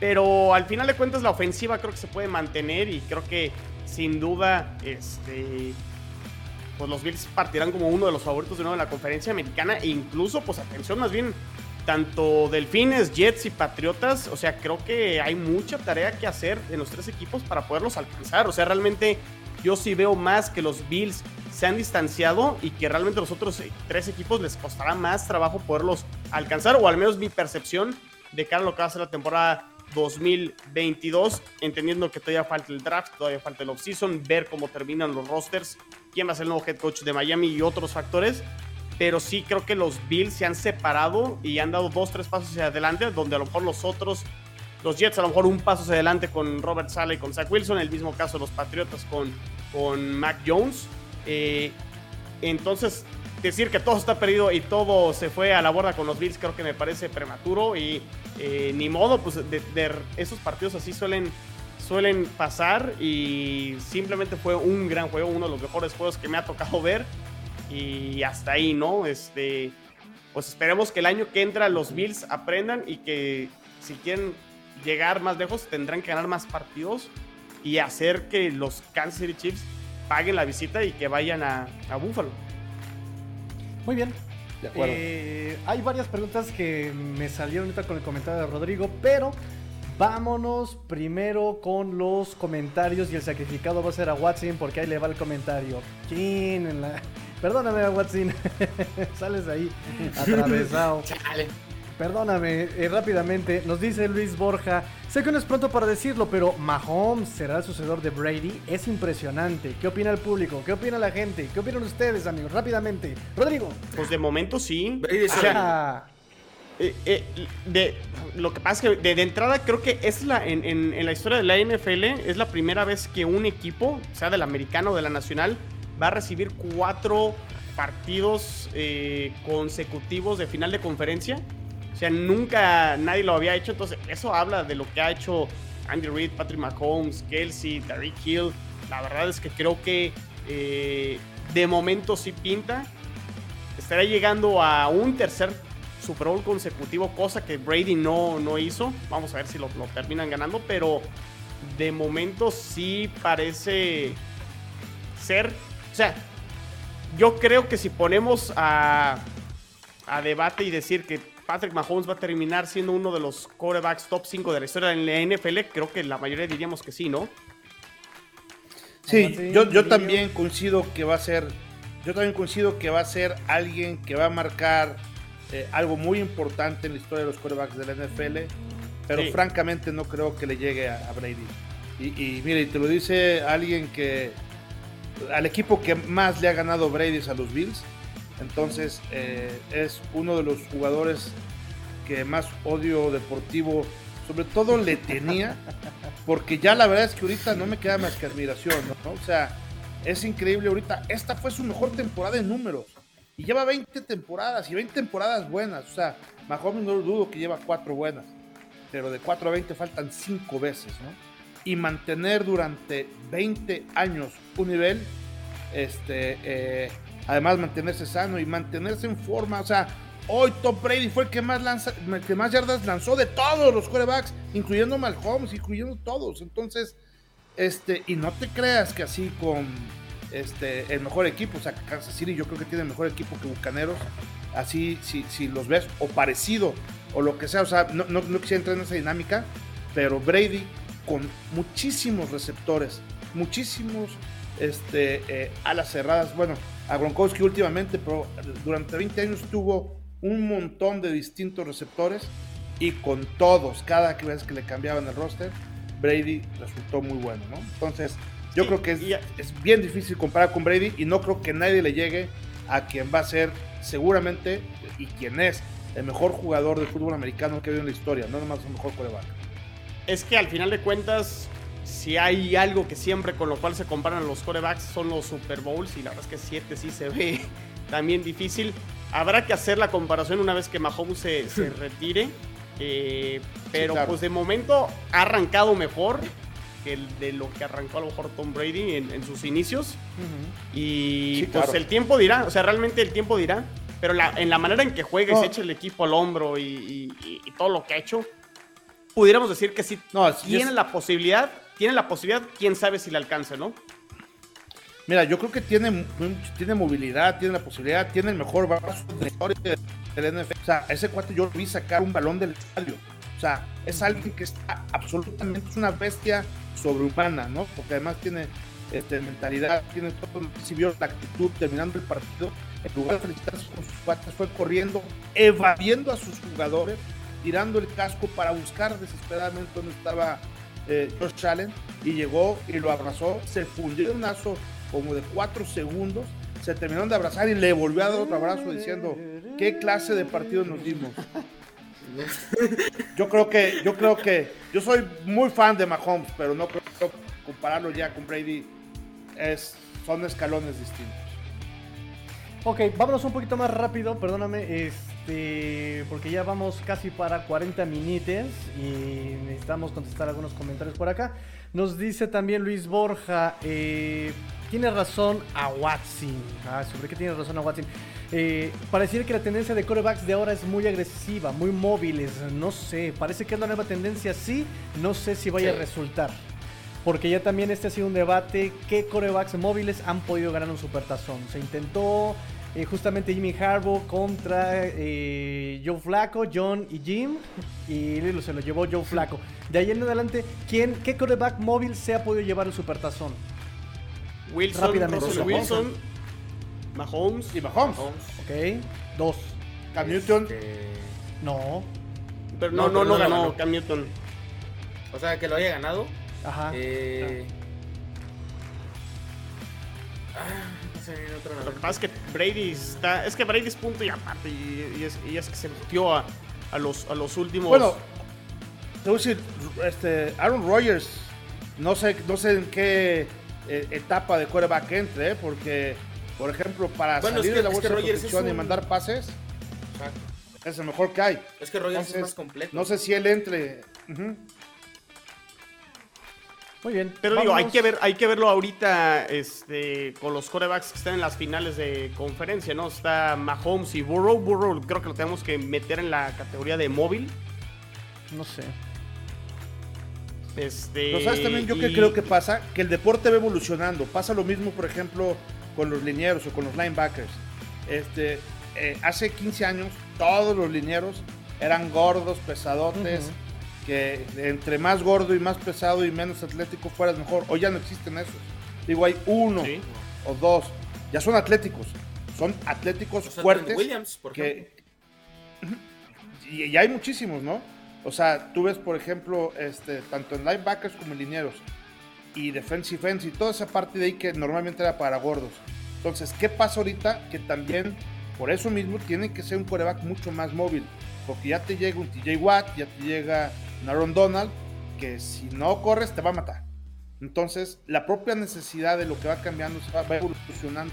Pero al final de cuentas la ofensiva creo que se puede mantener y creo que sin duda este, pues los Bills partirán como uno de los favoritos de nuevo en la conferencia americana e incluso pues atención más bien tanto Delfines, Jets y Patriotas, o sea, creo que hay mucha tarea que hacer en los tres equipos para poderlos alcanzar. O sea, realmente yo sí veo más que los Bills se han distanciado y que realmente los otros eh, tres equipos les costará más trabajo poderlos alcanzar, o al menos mi percepción de cara a lo que va a ser la temporada 2022, entendiendo que todavía falta el draft, todavía falta el offseason, ver cómo terminan los rosters, quién va a ser el nuevo head coach de Miami y otros factores pero sí creo que los Bills se han separado y han dado dos, tres pasos hacia adelante, donde a lo mejor los otros, los Jets a lo mejor un paso hacia adelante con Robert Sala y con Zach Wilson, el mismo caso los Patriotas con, con Mac Jones. Eh, entonces, decir que todo está perdido y todo se fue a la borda con los Bills creo que me parece prematuro y eh, ni modo, pues de, de esos partidos así suelen suelen pasar y simplemente fue un gran juego, uno de los mejores juegos que me ha tocado ver y hasta ahí, ¿no? Este, pues esperemos que el año que entra los Bills aprendan y que si quieren llegar más lejos tendrán que ganar más partidos y hacer que los Kansas City Chiefs paguen la visita y que vayan a, a Buffalo. Muy bien. De acuerdo. Eh, hay varias preguntas que me salieron ahorita con el comentario de Rodrigo, pero vámonos primero con los comentarios y el sacrificado va a ser a Watson porque ahí le va el comentario. ¿Quién en la... Perdóname, Watson. *laughs* Sales ahí *laughs* atravesado. Chale. Perdóname, eh, rápidamente, nos dice Luis Borja, sé que no es pronto para decirlo, pero Mahomes será el sucedor de Brady, es impresionante. ¿Qué opina el público? ¿Qué opina la gente? ¿Qué opinan ustedes, amigos? Rápidamente. Rodrigo. Pues de momento sí. Brady Ah, Eh, eh, de, lo que pasa es que de, de entrada creo que es la en, en- en la historia de la NFL es la primera vez que un equipo, sea del americano o de la nacional, va a recibir cuatro partidos eh, consecutivos de final de conferencia. O sea, nunca nadie lo había hecho. Entonces, eso habla de lo que ha hecho Andy Reid, Patrick Mahomes, Kelsey, Tariq Hill. La verdad es que creo que eh, de momento sí pinta. Estará llegando a un tercer Super Bowl consecutivo, cosa que Brady no, no hizo. Vamos a ver si lo, lo terminan ganando, pero de momento sí parece ser. O sea, yo creo que si ponemos a, a debate y decir que Patrick Mahomes va a terminar siendo uno de los quarterbacks top 5 de la historia en la NFL, creo que la mayoría diríamos que sí, ¿no? Sí, yo, también coincido que va a ser, yo también coincido que va a ser alguien que va a marcar eh, algo muy importante en la historia de los quarterbacks de la NFL, pero Sí. francamente no creo que le llegue a, a Brady. Y, y mire, y te lo dice alguien que al equipo que más le ha ganado Brady es a los Bills, entonces eh, es uno de los jugadores que más odio deportivo, sobre todo le tenía, porque ya la verdad es que ahorita no me queda más que admiración, ¿no? O sea, es increíble ahorita, esta fue su mejor temporada en números, y lleva 20 temporadas, y 20 temporadas buenas, o sea, Mahomes no dudo que lleva 4 buenas, pero de 4 a 20 faltan 5 veces, ¿no? Y mantener durante 20 años un nivel, este, eh, además mantenerse sano y mantenerse en forma, o sea, hoy Tom Brady fue el que más, lanza, el que más yardas lanzó de todos los quarterbacks, incluyendo Mahomes, incluyendo todos, entonces, este, y no te creas que así con este, el mejor equipo, o sea, Kansas City yo creo que tiene el mejor equipo que Bucaneros, así si, si los ves, o parecido, o lo que sea, o sea, no, no, no quisiera entrar en esa dinámica, pero Brady con muchísimos receptores, muchísimos este, eh, alas cerradas, bueno, a Gronkowski últimamente, pero durante 20 años tuvo un montón de distintos receptores y con todos, cada vez que le cambiaban el roster, Brady resultó muy bueno, ¿no? Entonces, yo Sí, creo que es, y- es bien difícil comparar con Brady y no creo que nadie le llegue a quien va a ser seguramente y quien es el mejor jugador de fútbol americano que ha habido en la historia, no nomás el mejor coreback. Es que al final de cuentas, si hay algo que siempre con lo cual se comparan los corebacks son los Super Bowls y la verdad es que 7 sí se ve *laughs* también difícil. Habrá que hacer la comparación una vez que Mahomes se, se *laughs* retire. eh, pero claro. pues de momento ha arrancado mejor que el de lo que arrancó a lo mejor Tom Brady en, en sus inicios. Y Sí, pues claro. el tiempo dirá, o sea, realmente el tiempo dirá. Pero la- en la manera en que juega y No. se echa el equipo al hombro y, y- y- y todo lo que ha hecho, pudiéramos decir que sí No, tiene la posibilidad, tiene la posibilidad, quién sabe si le alcance, ¿no? Mira, yo creo que tiene, tiene movilidad, tiene la posibilidad, tiene el mejor brazo de del NFL. O sea, ese cuate yo lo vi sacar un balón del estadio. O sea, es alguien que está absolutamente, es una bestia sobrehumana, ¿no? Porque además tiene este, mentalidad, tiene todo, si vio la actitud terminando el partido, en lugar de felicitarse con sus cuates, fue corriendo, evadiendo a sus jugadores, tirando el casco para buscar desesperadamente dónde estaba eh, Josh y llegó y lo abrazó, se fundió un lazo como de cuatro segundos, se terminaron de abrazar y le volvió a dar otro abrazo diciendo, ¿qué clase de partido nos dimos? Yo creo que, yo creo que, yo soy muy fan de Mahomes, pero no creo que compararlo ya con Brady es, son escalones distintos. Ok, vámonos un poquito más rápido, perdóname, este, porque ya vamos casi para 40 minutos y necesitamos contestar algunos comentarios por acá. Nos dice también Luis Borja, eh, tiene razón a Watson. Ah, ¿sobre qué tiene razón a Watson? Eh, pareciera que la tendencia de corebacks de ahora es muy agresiva, muy móviles, no sé, parece que es la nueva tendencia, sí, no sé si vaya Sí. a resultar. Porque ya también este ha sido un debate. ¿Qué corebacks móviles han podido ganar un supertazón? Se intentó eh, justamente Jimmy Harbaugh contra eh, Joe Flaco, John y Jim. Y se lo llevó Joe Flaco. De ahí en adelante, ¿quién, ¿qué coreback móvil se ha podido llevar el supertazón? Wilson, Rápidamente. Russell Wilson, Mahomes. Y Mahomes, Mahomes, Ok, dos. Cam Newton, este, No. Pero No, no, no, no no ganó ganó. Cam Newton. O sea, que lo haya ganado. Ajá. Eh, ah, no viene Lo que pasa es que Brady está. Es que Brady es punto y aparte. Y, y es, y es que se metió a, a los, a los últimos. Bueno, te voy a decir, este, Aaron Rodgers, no sé, no sé en qué eh, etapa de quarterback entre, ¿eh? porque, por ejemplo, para Bueno, salir es que- de la es que bolsa de Rodgers es protección y un- mandar pases, Exacto. es el mejor que hay. Es que Rogers es Entonces, más completo. No sé si él entre. Muy bien. Pero digo, hay que, ver, hay que verlo ahorita este, con los corebacks que están en las finales de conferencia, ¿no? Está Mahomes y Burrow. Burrow creo que lo tenemos que meter en la categoría de móvil. No sé. Este, Pero sabes también yo que creo que pasa, que el deporte va evolucionando. Pasa lo mismo, por ejemplo, con los linieros o con los linebackers. Este, eh, hace 15 años todos los linieros eran gordos, pesadotes, Ujú. Que entre más gordo y más pesado y menos atlético fueras mejor. Hoy ya no existen esos. Digo, hay uno Sí. o dos. Ya son atléticos. Son atléticos O sea, fuertes. Williams, por que y, y hay muchísimos, ¿no? O sea, tú ves, por ejemplo, este, tanto en linebackers como en linieros y defensive ends y toda esa parte de ahí que normalmente era para gordos. Entonces, ¿qué pasa ahorita? Que también, por eso mismo, tiene que ser un coreback mucho más móvil. Porque ya te llega un TJ Watt, ya te llega Aaron Donald, que si no corres te va a matar. Entonces, la propia necesidad de lo que va cambiando se va, va evolucionando.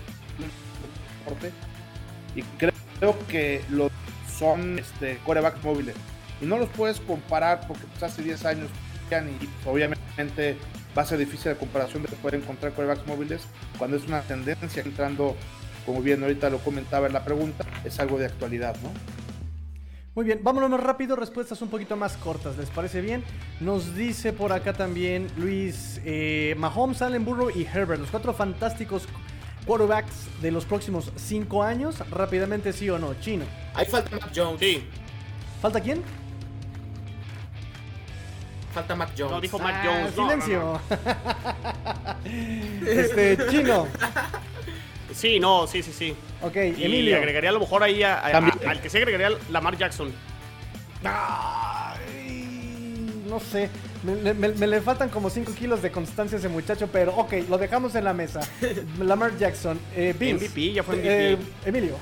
Y creo, que lo son este, corebacks móviles. Y no los puedes comparar porque pues, hace 10 años ya ni- obviamente va a ser difícil la comparación de poder encontrar corebacks móviles cuando es una tendencia entrando, como bien ahorita lo comentaba en la pregunta, es algo de actualidad, ¿no? Muy bien, vámonos más rápido, respuestas un poquito más cortas, ¿les parece bien? Nos dice por acá también Luis, eh, Mahomes, Allen, Burrow y Herbert, los cuatro fantásticos quarterbacks de los próximos cinco años, rápidamente sí o no, chino. Ahí falta Mac Jones. Sí, ¿Falta quién? Falta Mac Jones. no dijo Mac Ah, Jones. no, no, silencio. *laughs* este, chino. no. Sí, no, sí, sí, sí. Ok, Y Emilio. agregaría a lo mejor ahí a- al que se agregaría Lamar Jackson. Ay, no sé, me, me- me le faltan como 5 kilos de constancia a ese muchacho, pero ok, lo dejamos en la mesa. *laughs* Lamar Jackson, eh, Vince. MVP, ya fue MVP. Eh, Emilio.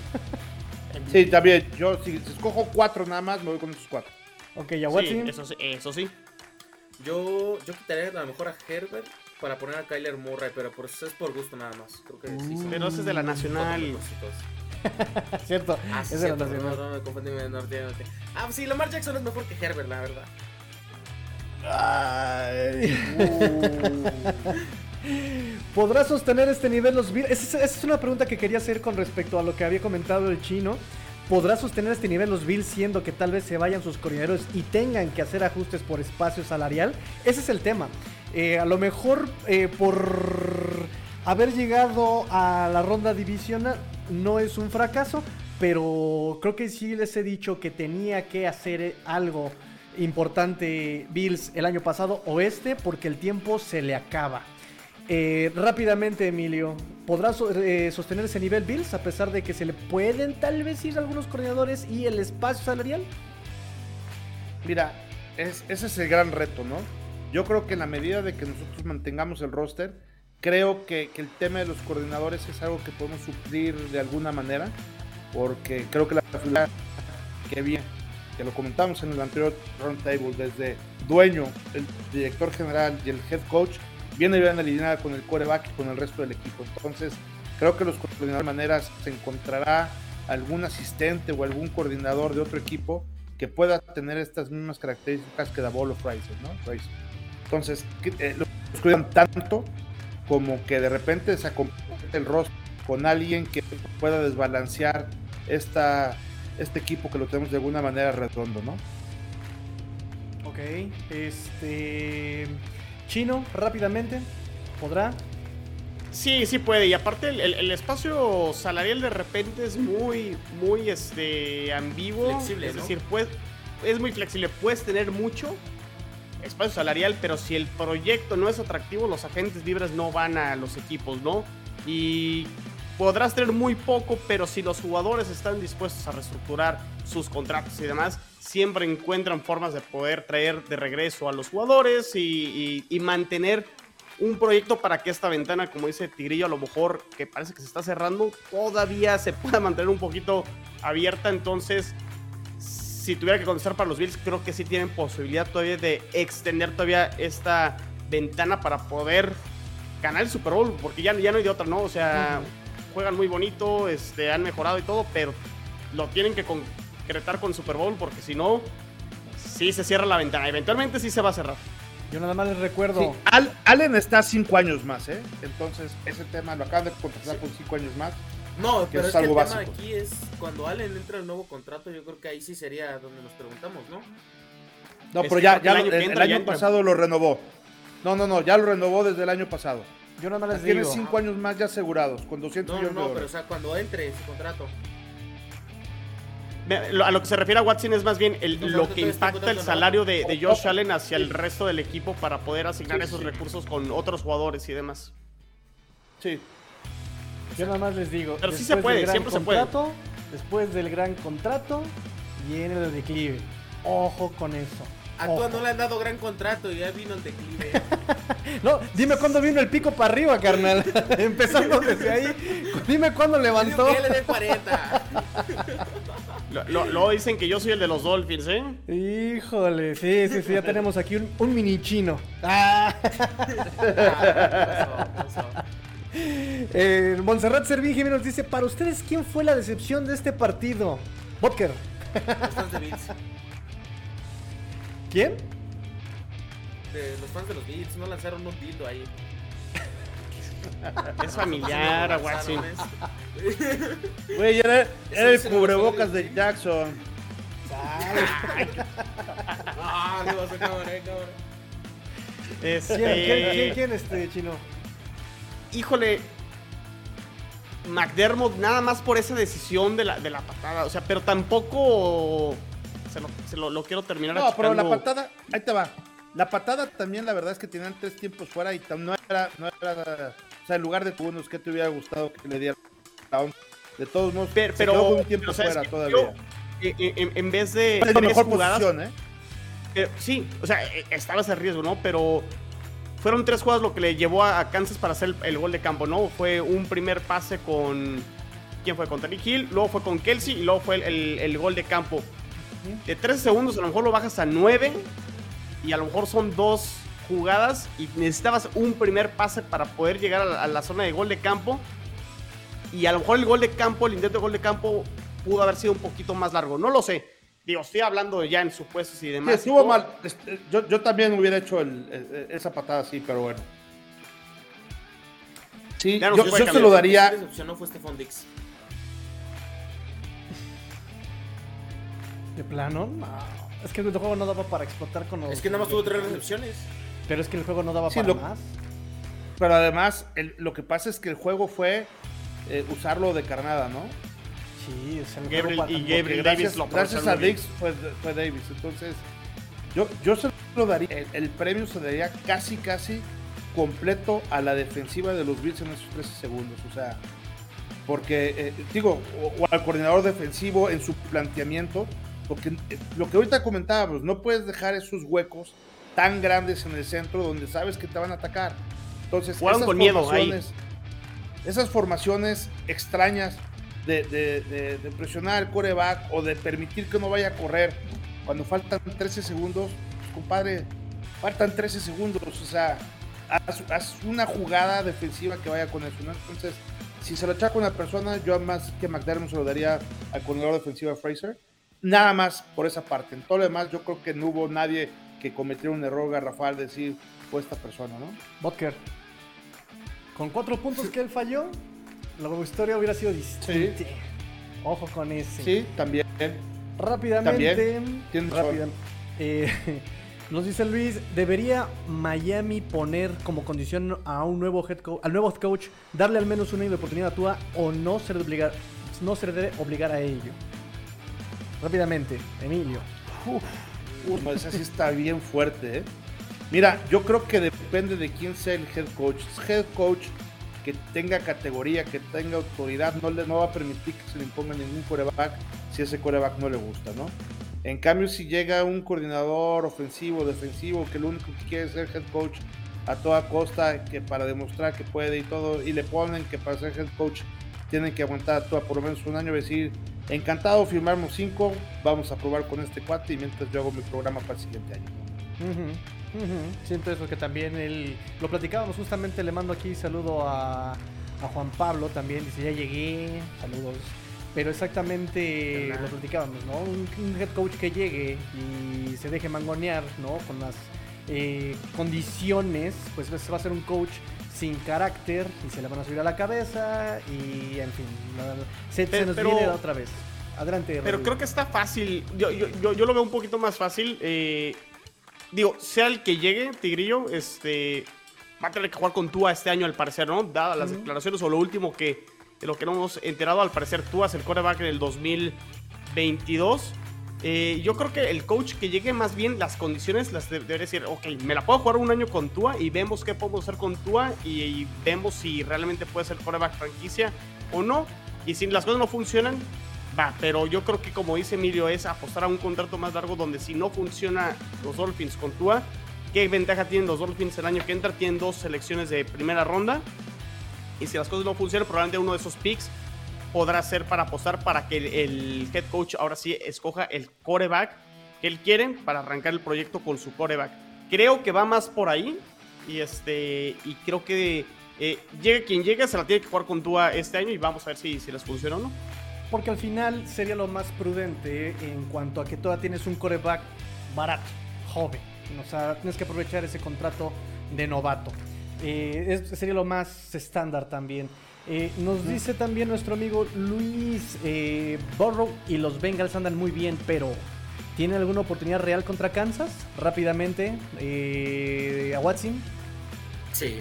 Sí, también. Yo, si, si escojo cuatro nada más, me voy con esos cuatro. Ok, ya Sí, Watson. eso, sí, eso sí. Yo, yo quitaría a lo mejor a Herbert para poner a Kyler Murray, pero por eso es por gusto nada más. Creo que sí. Uh. Pero es de la Nacional. *laughs* Cierto, Ah, sí, es de la nacional. no, no, me confundí, me norteé. Ah, pues sí, Lamar Jackson es mejor que Herbert, la verdad. Ay. *laughs* ¿Podrá sostener este nivel los Bills? Esa, es- esa es una pregunta que quería hacer con respecto a lo que había comentado el chino. ¿Podrá sostener este nivel los Bills siendo que tal vez se vayan sus coordinadores y tengan que hacer ajustes por espacio salarial? Ese es el tema. Eh, a lo mejor eh, por haber llegado a la ronda divisional no es un fracaso, pero creo que sí les he dicho que tenía que hacer eh, algo importante Bills el año pasado o este porque el tiempo se le acaba. Eh, rápidamente, Emilio, ¿podrá so- eh, sostener ese nivel Bills a pesar de que se le pueden tal vez ir algunos coordinadores y el espacio salarial? Mira, es, ese es el gran reto, ¿no? Yo creo que en la medida de que nosotros mantengamos el roster, creo que, el tema de los coordinadores es algo que podemos suplir de alguna manera, porque creo que la figura que viene, que lo comentamos en el anterior roundtable, desde dueño, el director general y el head coach, viene bien alineada con el coreback y con el resto del equipo. Entonces, creo que los coordinadores de maneras se encontrará algún asistente o algún coordinador de otro equipo que pueda tener estas mismas características que Davolo Fraser, ¿no? Entonces, eh, los cuidan tanto como que de repente se completa el rostro con alguien que pueda desbalancear esta, este equipo que lo tenemos de alguna manera redondo, ¿no? Ok, este... Chino, rápidamente, ¿podrá? Sí, sí puede. Y aparte el, el- el espacio salarial de repente es muy, muy este ambiguo. Flexible, es ¿no? decir, pues, es muy flexible. Puedes tener mucho espacio salarial, pero si el proyecto no es atractivo, los agentes libres no van a los equipos, ¿no? Y podrás tener muy poco, pero si los jugadores están dispuestos a reestructurar sus contratos y demás, siempre encuentran formas de poder traer de regreso a los jugadores y, y- y mantener un proyecto para que esta ventana, como dice Tigrillo, a lo mejor que parece que se está cerrando, todavía se pueda mantener un poquito abierta. Entonces, si tuviera que contestar para los Bills, creo que sí tienen posibilidad todavía de extender todavía esta ventana para poder ganar el Super Bowl, porque ya, ya no hay de otra, ¿no? O sea, juegan muy bonito, este, han mejorado y todo, pero lo tienen que con Super Bowl, porque si no, sí se cierra la ventana. Eventualmente sí se va a cerrar. Yo nada más les recuerdo... Sí, Al- Allen está cinco años más, ¿eh? Entonces, ese tema lo acaban de contratar por cinco años más. No, Que pero es es, que el algo tema básico. aquí es cuando Allen entra el nuevo contrato, yo creo que ahí sí sería donde nos preguntamos, ¿no? No, Es pero ya, ya el lo- año el, el entra pasado lo renovó. No, no, no, ya lo renovó desde el año pasado. Yo nada más les Tiene digo... cinco años más ya asegurados, con 200 No, no, millones de no, pero o sea, cuando entre su contrato. A lo que se refiere a Watson es más bien el- lo que impacta el salario de. Josh Allen hacia el resto del equipo para poder asignar Sí, esos sí. recursos con otros jugadores y demás. Sí. Yo nada más les digo, Pero sí después se puede, del gran siempre se puede. contrato, Después del gran contrato, viene el declive. Ojo con eso. A Tua no le han dado gran contrato y ya vino el declive. *laughs* No, dime cuándo vino el pico para arriba, carnal. *laughs* Empezando desde ahí. Dime cuándo levantó. Que él le dé 40. *laughs* Lo- lo- Luego dicen que yo soy el de los Dolphins, ¿eh? Híjole, sí, sí, sí, ya tenemos aquí un, un mini chino. Ah. Ah. *laughs* Eh, Montserrat Servín Jiménez nos dice, para ustedes, ¿quién fue la decepción de este partido? Vodker. Los fans de Bills. ¿Quién? De los fans de los Bills no lanzaron un dildo ahí. *laughs* Es familiar, ¿es? *laughs* Güey, era, era el cubrebocas de Jackson. *laughs* Ah, no, se cámara, eh, cámara. Este, ¿Quién, quién, este chino? Híjole. McDermott, nada más por esa decisión de la, de la patada. O sea, pero tampoco. Se lo, se lo- lo quiero terminar No, pero la patada, ahí te va. La patada también, la verdad es que tenían tres tiempos fuera y no era, no era, o sea, en lugar de unos que te hubiera gustado que le diera la onda. De todos modos, Pero, se pero, quedó con un tiempo fuera todavía. yo, eh, eh, en, en vez de. Es la mejor jugadas, posición, ¿eh? eh, sí, o sea, eh, estaba ese riesgo, ¿no? Pero fueron tres jugadas lo que le llevó a, a Kansas para hacer el, el gol de campo, ¿no? Fue un primer pase con quién fue con Terry Hill, luego fue con Kelsey y luego fue el, el- el gol de campo. De 13 segundos a lo mejor lo bajas a 9 y a lo mejor son dos jugadas y necesitabas un primer pase para poder llegar a la, a la zona de gol de campo. Y a lo mejor el gol de campo, el intento de gol de campo pudo haber sido un poquito más largo. No lo sé. Digo, estoy hablando ya en supuestos y demás. estuvo mal. Este, Yo, yo también hubiera hecho el- el- esa patada así, pero bueno. Sí, no yo, yo se lo daría. decepcionó fue Stephon Dix. ¿De plano? No. Es que el juego no daba para explotar con los... Es que nada más tuvo tres recepciones. Pero es que el juego no daba Sí, para lo- más. Pero además, el- lo que pasa es que el juego fue eh, usarlo de carnada, ¿no? Sí, es el Gabriel juego para- y Porque Gabriel gracias, Davis lo gracias a. Dix fue, fue Davis. Entonces, yo, yo se lo daría. El, el premio se daría casi, casi completo a la defensiva de los Bills en esos 13 segundos. O sea, porque, eh, digo, o, o al coordinador defensivo en su planteamiento. Porque eh, lo que ahorita comentábamos, no puedes dejar esos huecos tan grandes en el centro donde sabes que te van a atacar. Entonces, Jugaron esas con miedo ahí. formaciones- esas formaciones extrañas de, de- de- de presionar al coreback o de permitir que no vaya a correr cuando faltan 13 segundos, pues, compadre, faltan 13 segundos, o sea, haz, haz una jugada defensiva que vaya con eso, ¿no? Entonces, si se lo echa con una persona, yo más que McDermott se lo daría al coordinador defensivo Fraser, nada más por esa parte. En todo lo demás, yo creo que no hubo nadie que cometiera un error garrafal de decir fue esta persona, ¿no? Butker. Con cuatro puntos que él falló, la historia hubiera sido distinta. Ojo con ese. Sí, también. Rápidamente. También, rápida- eh, *laughs* nos dice Luis, ¿debería Miami poner como condición a un nuevo head coach, al nuevo head coach, darle al menos un año de oportunidad a Tua o no se obligar, no se debe obligar a ello? Rápidamente, Emilio. Uf, no, esa sí está bien fuerte, ¿eh? Mira, yo creo que depende de quién sea el head coach. Head coach que tenga categoría, que tenga autoridad, no le no va a permitir que se le imponga ningún coreback si ese coreback no le gusta, ¿no? En cambio, si llega un coordinador ofensivo, defensivo, que lo único que quiere es ser head coach a toda costa, que para demostrar que puede y todo, y le ponen que para ser head coach tienen que aguantar toda por lo menos un año, decir, encantado, firmamos cinco, vamos a probar con este cuate y mientras yo hago mi programa para el siguiente año. Siento eso que también él lo platicábamos justamente le mando aquí saludo a, a Juan Pablo también dice ya llegué saludos pero exactamente lo platicábamos no un, un head coach que llegue y se deje mangonear no con las eh, condiciones pues va a ser un coach sin carácter y se le van a subir a la cabeza y en fin se, se Pero- nos pero- viene otra vez adelante Pero creo que está fácil. Yo, yo, yo, yo lo veo un poquito más fácil. eh, digo, sea el que llegue, Tigrillo, este, va a tener que jugar con Tua este año al parecer, ¿no? Dadas las declaraciones o lo último que de lo que no hemos enterado, al parecer Tua es el quarterback en el 2022. Eh, yo creo que el coach que llegue más bien las condiciones las de- debería decir, ok, me la puedo jugar un año con Tua y vemos qué podemos hacer con Tua y, vemos si realmente puede ser quarterback franquicia o no. Y si las cosas no funcionan, va. Pero yo creo que como dice Emilio es apostar a un contrato más largo donde si no funciona los Dolphins con Tua, ¿qué ventaja tienen los Dolphins el año que entra? Tienen dos selecciones de primera ronda. Y si las cosas no funcionan, probablemente uno de esos picks podrá ser para apostar para que el, head coach ahora sí escoja el coreback que él quiere para arrancar el proyecto con su coreback. Creo que va más por ahí. Y este. Y creo que eh, llegue quien llegue, se la tiene que jugar con Tua este año y vamos a ver si, si les funciona o no. Porque al final sería lo más prudente en cuanto a que todavía tienes un coreback barato, joven. O sea, tienes que aprovechar ese contrato de novato. Eh, sería lo más estándar también. Eh, nos dice también nuestro amigo Luis eh, Burrow y los Bengals andan muy bien, pero ¿tienen alguna oportunidad real contra Kansas? Rápidamente, eh, a Watson. Sí.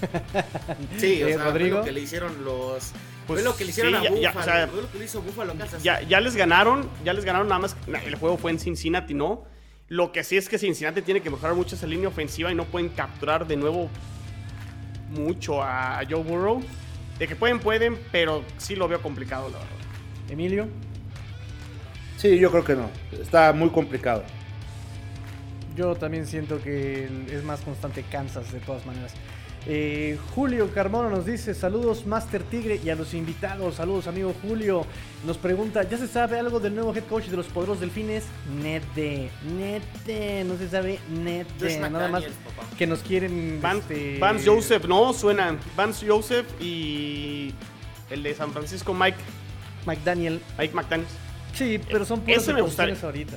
*laughs* Sí, o Eh, sea, Rodrigo. fue lo que le hicieron los. Pues fue lo que le hicieron sí, a ya- ya, Buffalo. o sea, fue lo que le hizo Buffalo Kansas. Ya, ya les ganaron, ya les ganaron nada más. El juego fue en Cincinnati, ¿no? Lo que sí es que Cincinnati tiene que mejorar mucho esa línea ofensiva y no pueden capturar de nuevo mucho a Joe Burrow. De que pueden, pueden, pero sí lo veo complicado, la verdad. Emilio. Sí, yo creo que no. Está muy complicado. Yo también siento que es más constante Kansas de todas maneras. Eh, Julio Carmona nos dice saludos Master Tigre y a los invitados. Saludos amigo Julio. Nos pregunta, ¿ya se sabe algo del nuevo head coach de los poderosos delfines? Nete, nete, no se sabe nete. Nada más papá. que nos quieren... Van- este, Vance Joseph, no, suena. Vance Joseph y el de San Francisco, Mike, McDaniel. Mike McDaniels. Sí, pero son puras Ese me ahorita.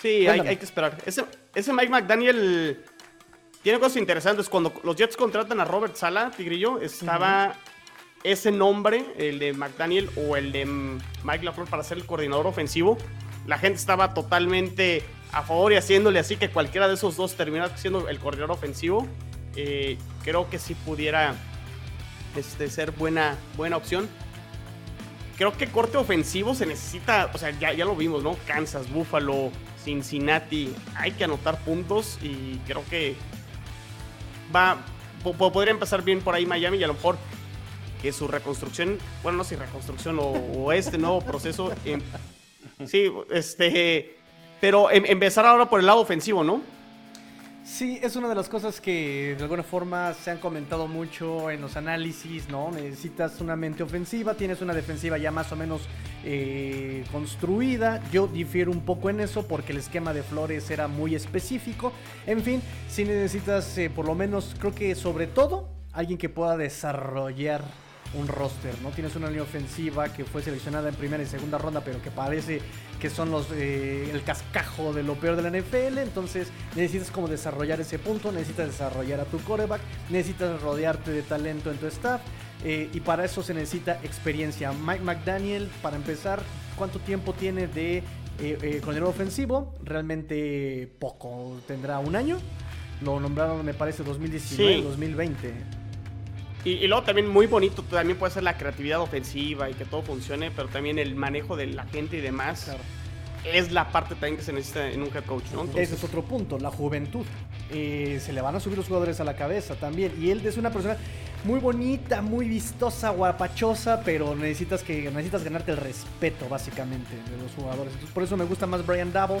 Sí, hay, hay que esperar. Ese, ese Mike McDaniel tiene cosas interesantes. Cuando los Jets contratan a Robert Sala, Tigrillo, estaba ese nombre, el de McDaniel o el de mm, Mike LaFleur para ser el coordinador ofensivo. La gente estaba totalmente a favor y haciéndole así que cualquiera de esos dos terminara siendo el coordinador ofensivo. Eh, creo que sí pudiera este, ser buena, buena opción. Creo que corte ofensivo se necesita, o sea, ya, ya lo vimos, ¿no? Kansas, Buffalo, Cincinnati, hay que anotar puntos y creo que va, po- po- podría empezar bien por ahí Miami y a lo mejor que su reconstrucción, bueno, no si reconstrucción o, o este nuevo proceso, em, sí, este, pero em- empezar ahora por el lado ofensivo, ¿no? Sí, es una de las cosas que de alguna forma se han comentado mucho en los análisis, ¿no? Necesitas una mente ofensiva, tienes una defensiva ya más o menos eh, construida. Yo difiero un poco en eso porque el esquema de Flores era muy específico. En fin, si necesitas eh, por lo menos, creo que sobre todo, alguien que pueda desarrollar un roster, ¿no? Tienes una línea ofensiva que fue seleccionada en primera y segunda ronda, pero que parece que son los eh, el cascajo de lo peor de la NFL, entonces necesitas como desarrollar ese punto, necesitas desarrollar a tu coreback, necesitas rodearte de talento en tu staff, eh, y para eso se necesita experiencia. Mike McDaniel, para empezar, ¿cuánto tiempo tiene de eh, eh, coordinador ofensivo? Realmente poco, tendrá un año. Lo nombraron, me parece, 2019, Sí. 2020. Y, y luego también muy bonito, también puede ser la creatividad ofensiva y que todo funcione, pero también el manejo de la gente y demás Claro. es la parte también que se necesita en un head coach, ¿no? Entonces, Ese es otro punto, la juventud. Eh, se le van a subir los jugadores a la cabeza también. Y él es una persona muy bonita, muy vistosa, guapachosa, pero necesitas que necesitas ganarte el respeto básicamente de los jugadores. Entonces, por eso me gusta más Brian Double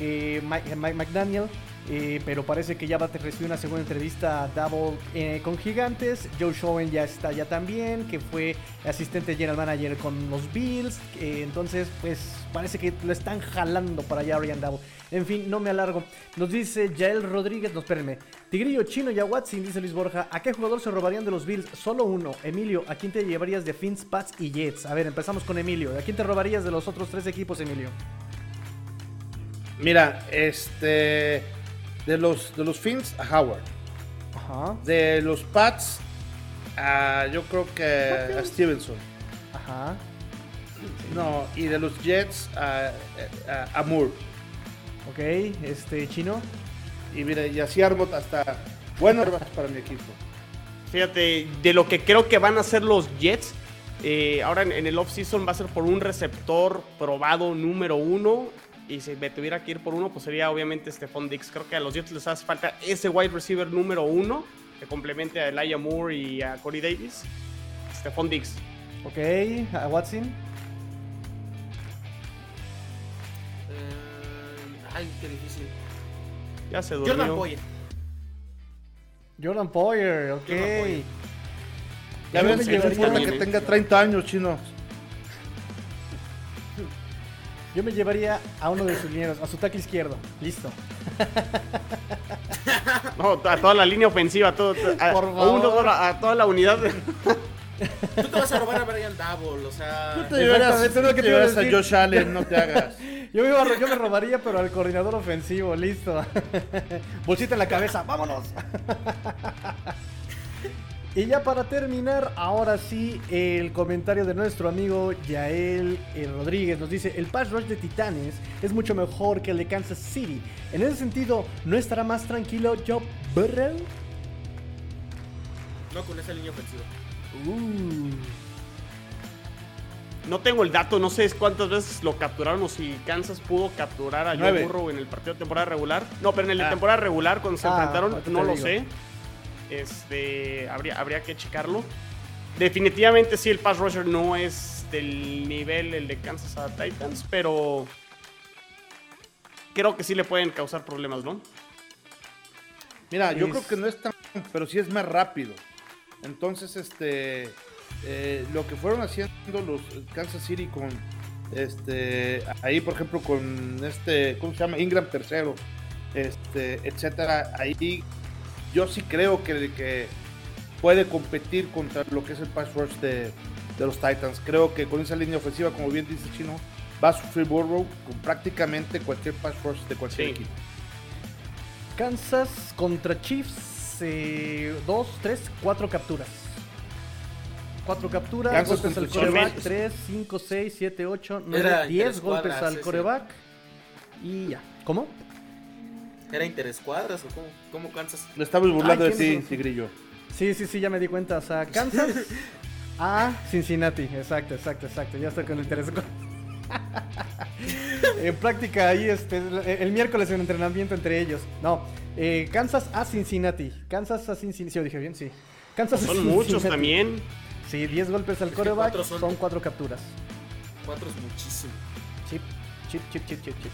Mike, Mike McDaniel. eh, pero parece que ya va a recibir una segunda entrevista Double eh, con Gigantes. Joe Schoen ya está ya también, que fue asistente general manager con los Bills. eh, entonces, pues parece que lo están jalando para allá Brian Double. En fin, no me alargo. Nos dice Yael Rodríguez, no espérenme. Tigrillo, Chino y a Watson, dice Luis Borja. ¿A qué jugador se robarían de los Bills? Solo uno. Emilio, ¿a quién te llevarías de Fins, Pats y Jets? A ver, empezamos con Emilio. ¿A quién te robarías de los otros tres equipos, Emilio? Mira, este. De los, de los Fins a Howard. Ajá, De los Pats a. Yo creo que a Stevenson. ajá. No, y de los Jets a, a, a Moore. Ok, este, Chino. Y mira, y así armo hasta buenas para mi equipo. Fíjate, de lo que creo que van a hacer los Jets, eh, ahora en, en el offseason va a ser por un receptor probado número uno. Y si me tuviera que ir por uno, pues sería obviamente Stephon Diggs. Creo que a los Jets les hace falta ese wide receiver número uno que complemente a Elijah Moore y a Corey Davis. Stephon Diggs. Ok, a Watson. Eh, ay, qué difícil. Ya se durmió. Jordan Poyer. Jordan Poyer, ok. Jordan Poyer. Ya importa que ¿eh? tenga 30 años, chino. Yo me llevaría a uno de sus linieros, a su tackle izquierdo. Listo. *laughs* No, a toda la línea ofensiva, a, todo, a, Por a favor. uno a toda la unidad. *laughs* Tú te vas a robar a Brian Double, o sea. Te llevarás, que te llevarás a. Josh Allen, no te hagas. *laughs* Yo me, iba- yo me robaría, pero al coordinador ofensivo, listo. Bolsita en la cabeza, vámonos. Y ya para terminar, ahora sí, el comentario de nuestro amigo Yael eh, Rodríguez nos dice, el pass rush de Titanes es mucho mejor que el de Kansas City. En ese sentido, ¿no estará más tranquilo Joe Burrow? No con esa línea ofensiva. Uh, No tengo el dato, no sé cuántas veces lo capturaron o si Kansas pudo capturar a Joe. Burrow en el partido de temporada regular. No, pero en el de Ah. temporada regular cuando se Ah, enfrentaron, no lo digo. sé. Este, habría, habría que checarlo. Definitivamente sí, el pass rusher no es del nivel el de Kansas a Titans, pero creo que sí le pueden causar problemas, ¿no? Mira, yo Es- creo que no es tan pero sí es más rápido. Entonces, este, eh, lo que fueron haciendo los Kansas City con, este, ahí por ejemplo con este, ¿cómo se llama? Ingram tercero, este, etcétera. Ahí yo sí creo que, que puede competir contra lo que es el pass rush de, de los Titans. Creo que con esa línea ofensiva, como bien dice Chino, va a sufrir Burrow con prácticamente cualquier pass rush de cualquier Sí. equipo. Kansas contra Chiefs, eh, dos, tres, cuatro capturas. Cuatro capturas, Kansas golpes al coreback, Chiefs. 3, 5, 6, 7, 8, 9, Era 10 tres golpes cuadras, al coreback. Y ya. ¿Cómo? ¿Era interescuadras o cómo, cómo Kansas? Le estamos burlando Ay, de ¿quiénes ti? Tigrillo. Sí, sí, sí, ya me di cuenta. O sea, *laughs* Kansas a Cincinnati. Exacto, exacto, exacto. Ya estoy con el interés. *laughs* en práctica ahí, este, el, el miércoles en entrenamiento entre ellos. No, eh, Kansas a Cincinnati. Kansas a Cincinnati. ¿Sí lo dije bien? Sí. Kansas a Son muchos también. Sí, 10 golpes al coreback. Son... son- cuatro capturas. Cuatro es muchísimo. Chip, chip, chip, chip, chip, chip.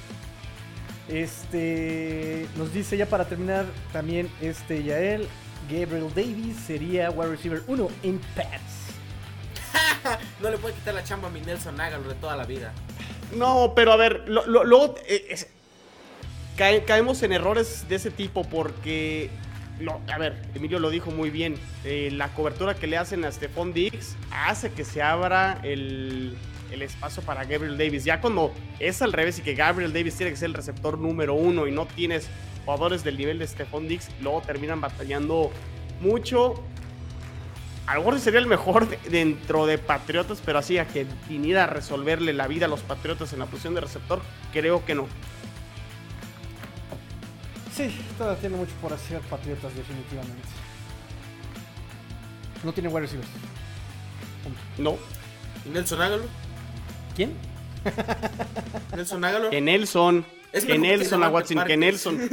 Este nos dice ya para terminar también este Yael Gabriel Davis sería wide receiver 1 en Pats. *laughs* No le puede quitar la chamba a mi Nelson Ágalo de toda la vida. No, pero a ver, lo- lo- luego eh, cae- caemos en errores de ese tipo porque, lo- a ver, Emilio lo dijo muy bien, eh, la cobertura que le hacen a Stephon Diggs hace que se abra el, el espacio para Gabriel Davis. Ya cuando es al revés y que Gabriel Davis tiene que ser el receptor número uno y no tienes jugadores del nivel de Stephon Diggs, luego terminan batallando mucho. A lo mejor sería el mejor de- dentro de Patriotas, pero así a que viniera a resolverle la vida a los Patriotas en la posición de receptor, creo que no. Sí, todavía tiene mucho por hacer Patriotas definitivamente. No tiene wide receivers. No. ¿Y Nelson Ágalo? ¿Quién? Nelson Ágalo Que Nelson. Es que que Nelson a Devante Watson. Que Parker. Nelson.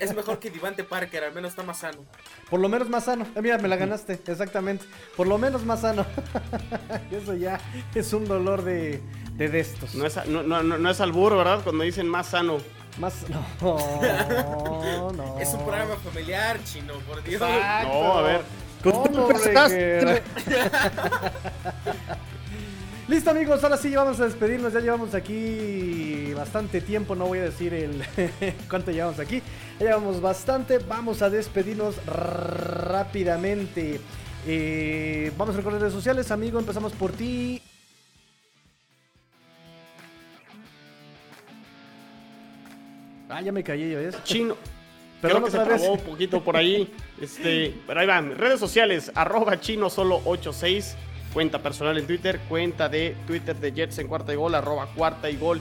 es mejor que Divante Parker, al menos está más sano. Por lo menos más sano. Eh, mira, me la ganaste, exactamente. Por lo menos más sano. *laughs* Eso ya es un dolor de, de destos. No es, no, no, no- es albur, ¿verdad? Cuando dicen más sano. Más. No, no. Es un programa familiar, chino, por Dios. Exacto. No, a ver. ¿Cómo, pensaste. Breaker? Listo amigos, ahora sí vamos a despedirnos, ya llevamos aquí bastante tiempo, no voy a decir el *laughs* cuánto llevamos aquí, ya llevamos bastante, vamos a despedirnos rápidamente. Eh, vamos a recordar redes sociales, amigo, empezamos por ti. Ah, ya me callé yo, ¿ves? Chino. *laughs* Perdón, Creo que se otra vez. trabó un poquito por ahí. *laughs* Este, pero ahí van. Redes sociales, arroba chino solo 86. Cuenta personal en Twitter, cuenta de Twitter de Jets en cuarta y gol, arroba cuarta y gol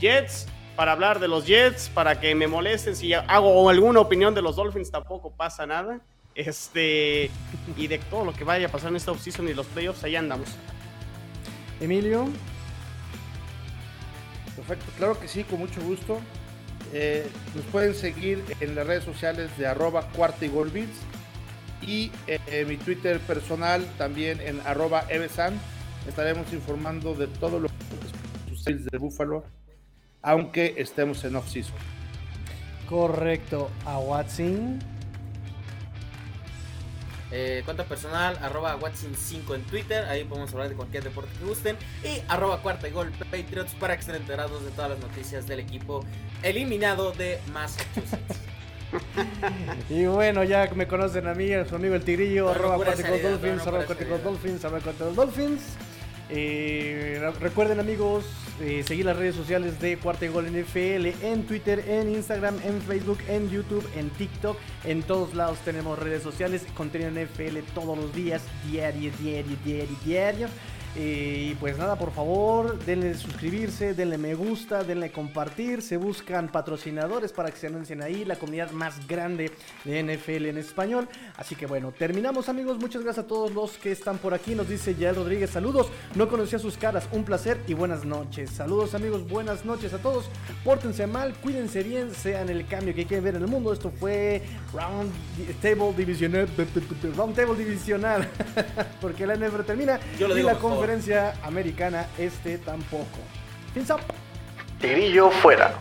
Jets. Para hablar de los Jets, para que me molesten si hago alguna opinión de los Dolphins, tampoco pasa nada. Este, y de todo lo que vaya a pasar en esta offseason y los playoffs, ahí andamos. Emilio, Perfecto, claro que sí, con mucho gusto. Eh, nos pueden seguir en las redes sociales de arroba cuarta y gol Beats. Y eh, mi Twitter personal también en arroba evesan. Estaremos informando de todo lo que sucede de Búfalo, aunque estemos en off-season. correcto. A Watson. Eh, cuenta personal, arroba Watson5 en Twitter, ahí podemos hablar de cualquier deporte que gusten. Y arroba cuarta y gol Patriots para que estén enterados de todas las noticias del equipo eliminado de Massachusetts. *laughs* Y bueno, ya me conocen a mí, a su amigo el Tigrillo, arroba salida, Dolphins, arroba salida. Dolphins, arroba Cuarticos Dolphins. Eh, re- recuerden amigos, eh, seguir las redes sociales de Cuarta y Gol NFL en Twitter, en Instagram, en Facebook, en YouTube, en TikTok. En todos lados tenemos redes sociales, contenido NFL todos los días, diario, diario, diario, diario. Eh, y pues nada, por favor, denle suscribirse, denle me gusta, denle compartir. Se buscan patrocinadores para que se anuncien ahí, la comunidad más grande de NFL en español. Así que bueno, terminamos amigos. Muchas gracias a todos los que están por aquí. Nos dice Yael Rodríguez, saludos. No conocía sus caras, un placer y buenas noches. Saludos amigos, buenas noches a todos. Pórtense mal, cuídense bien, sean el cambio que quieren ver en el mundo. Esto fue Round Table Divisional. Round Table Divisional. *laughs* Porque la NFL termina Yo lo y digo la mejor. Conferencia americana este tampoco. Fins fuera.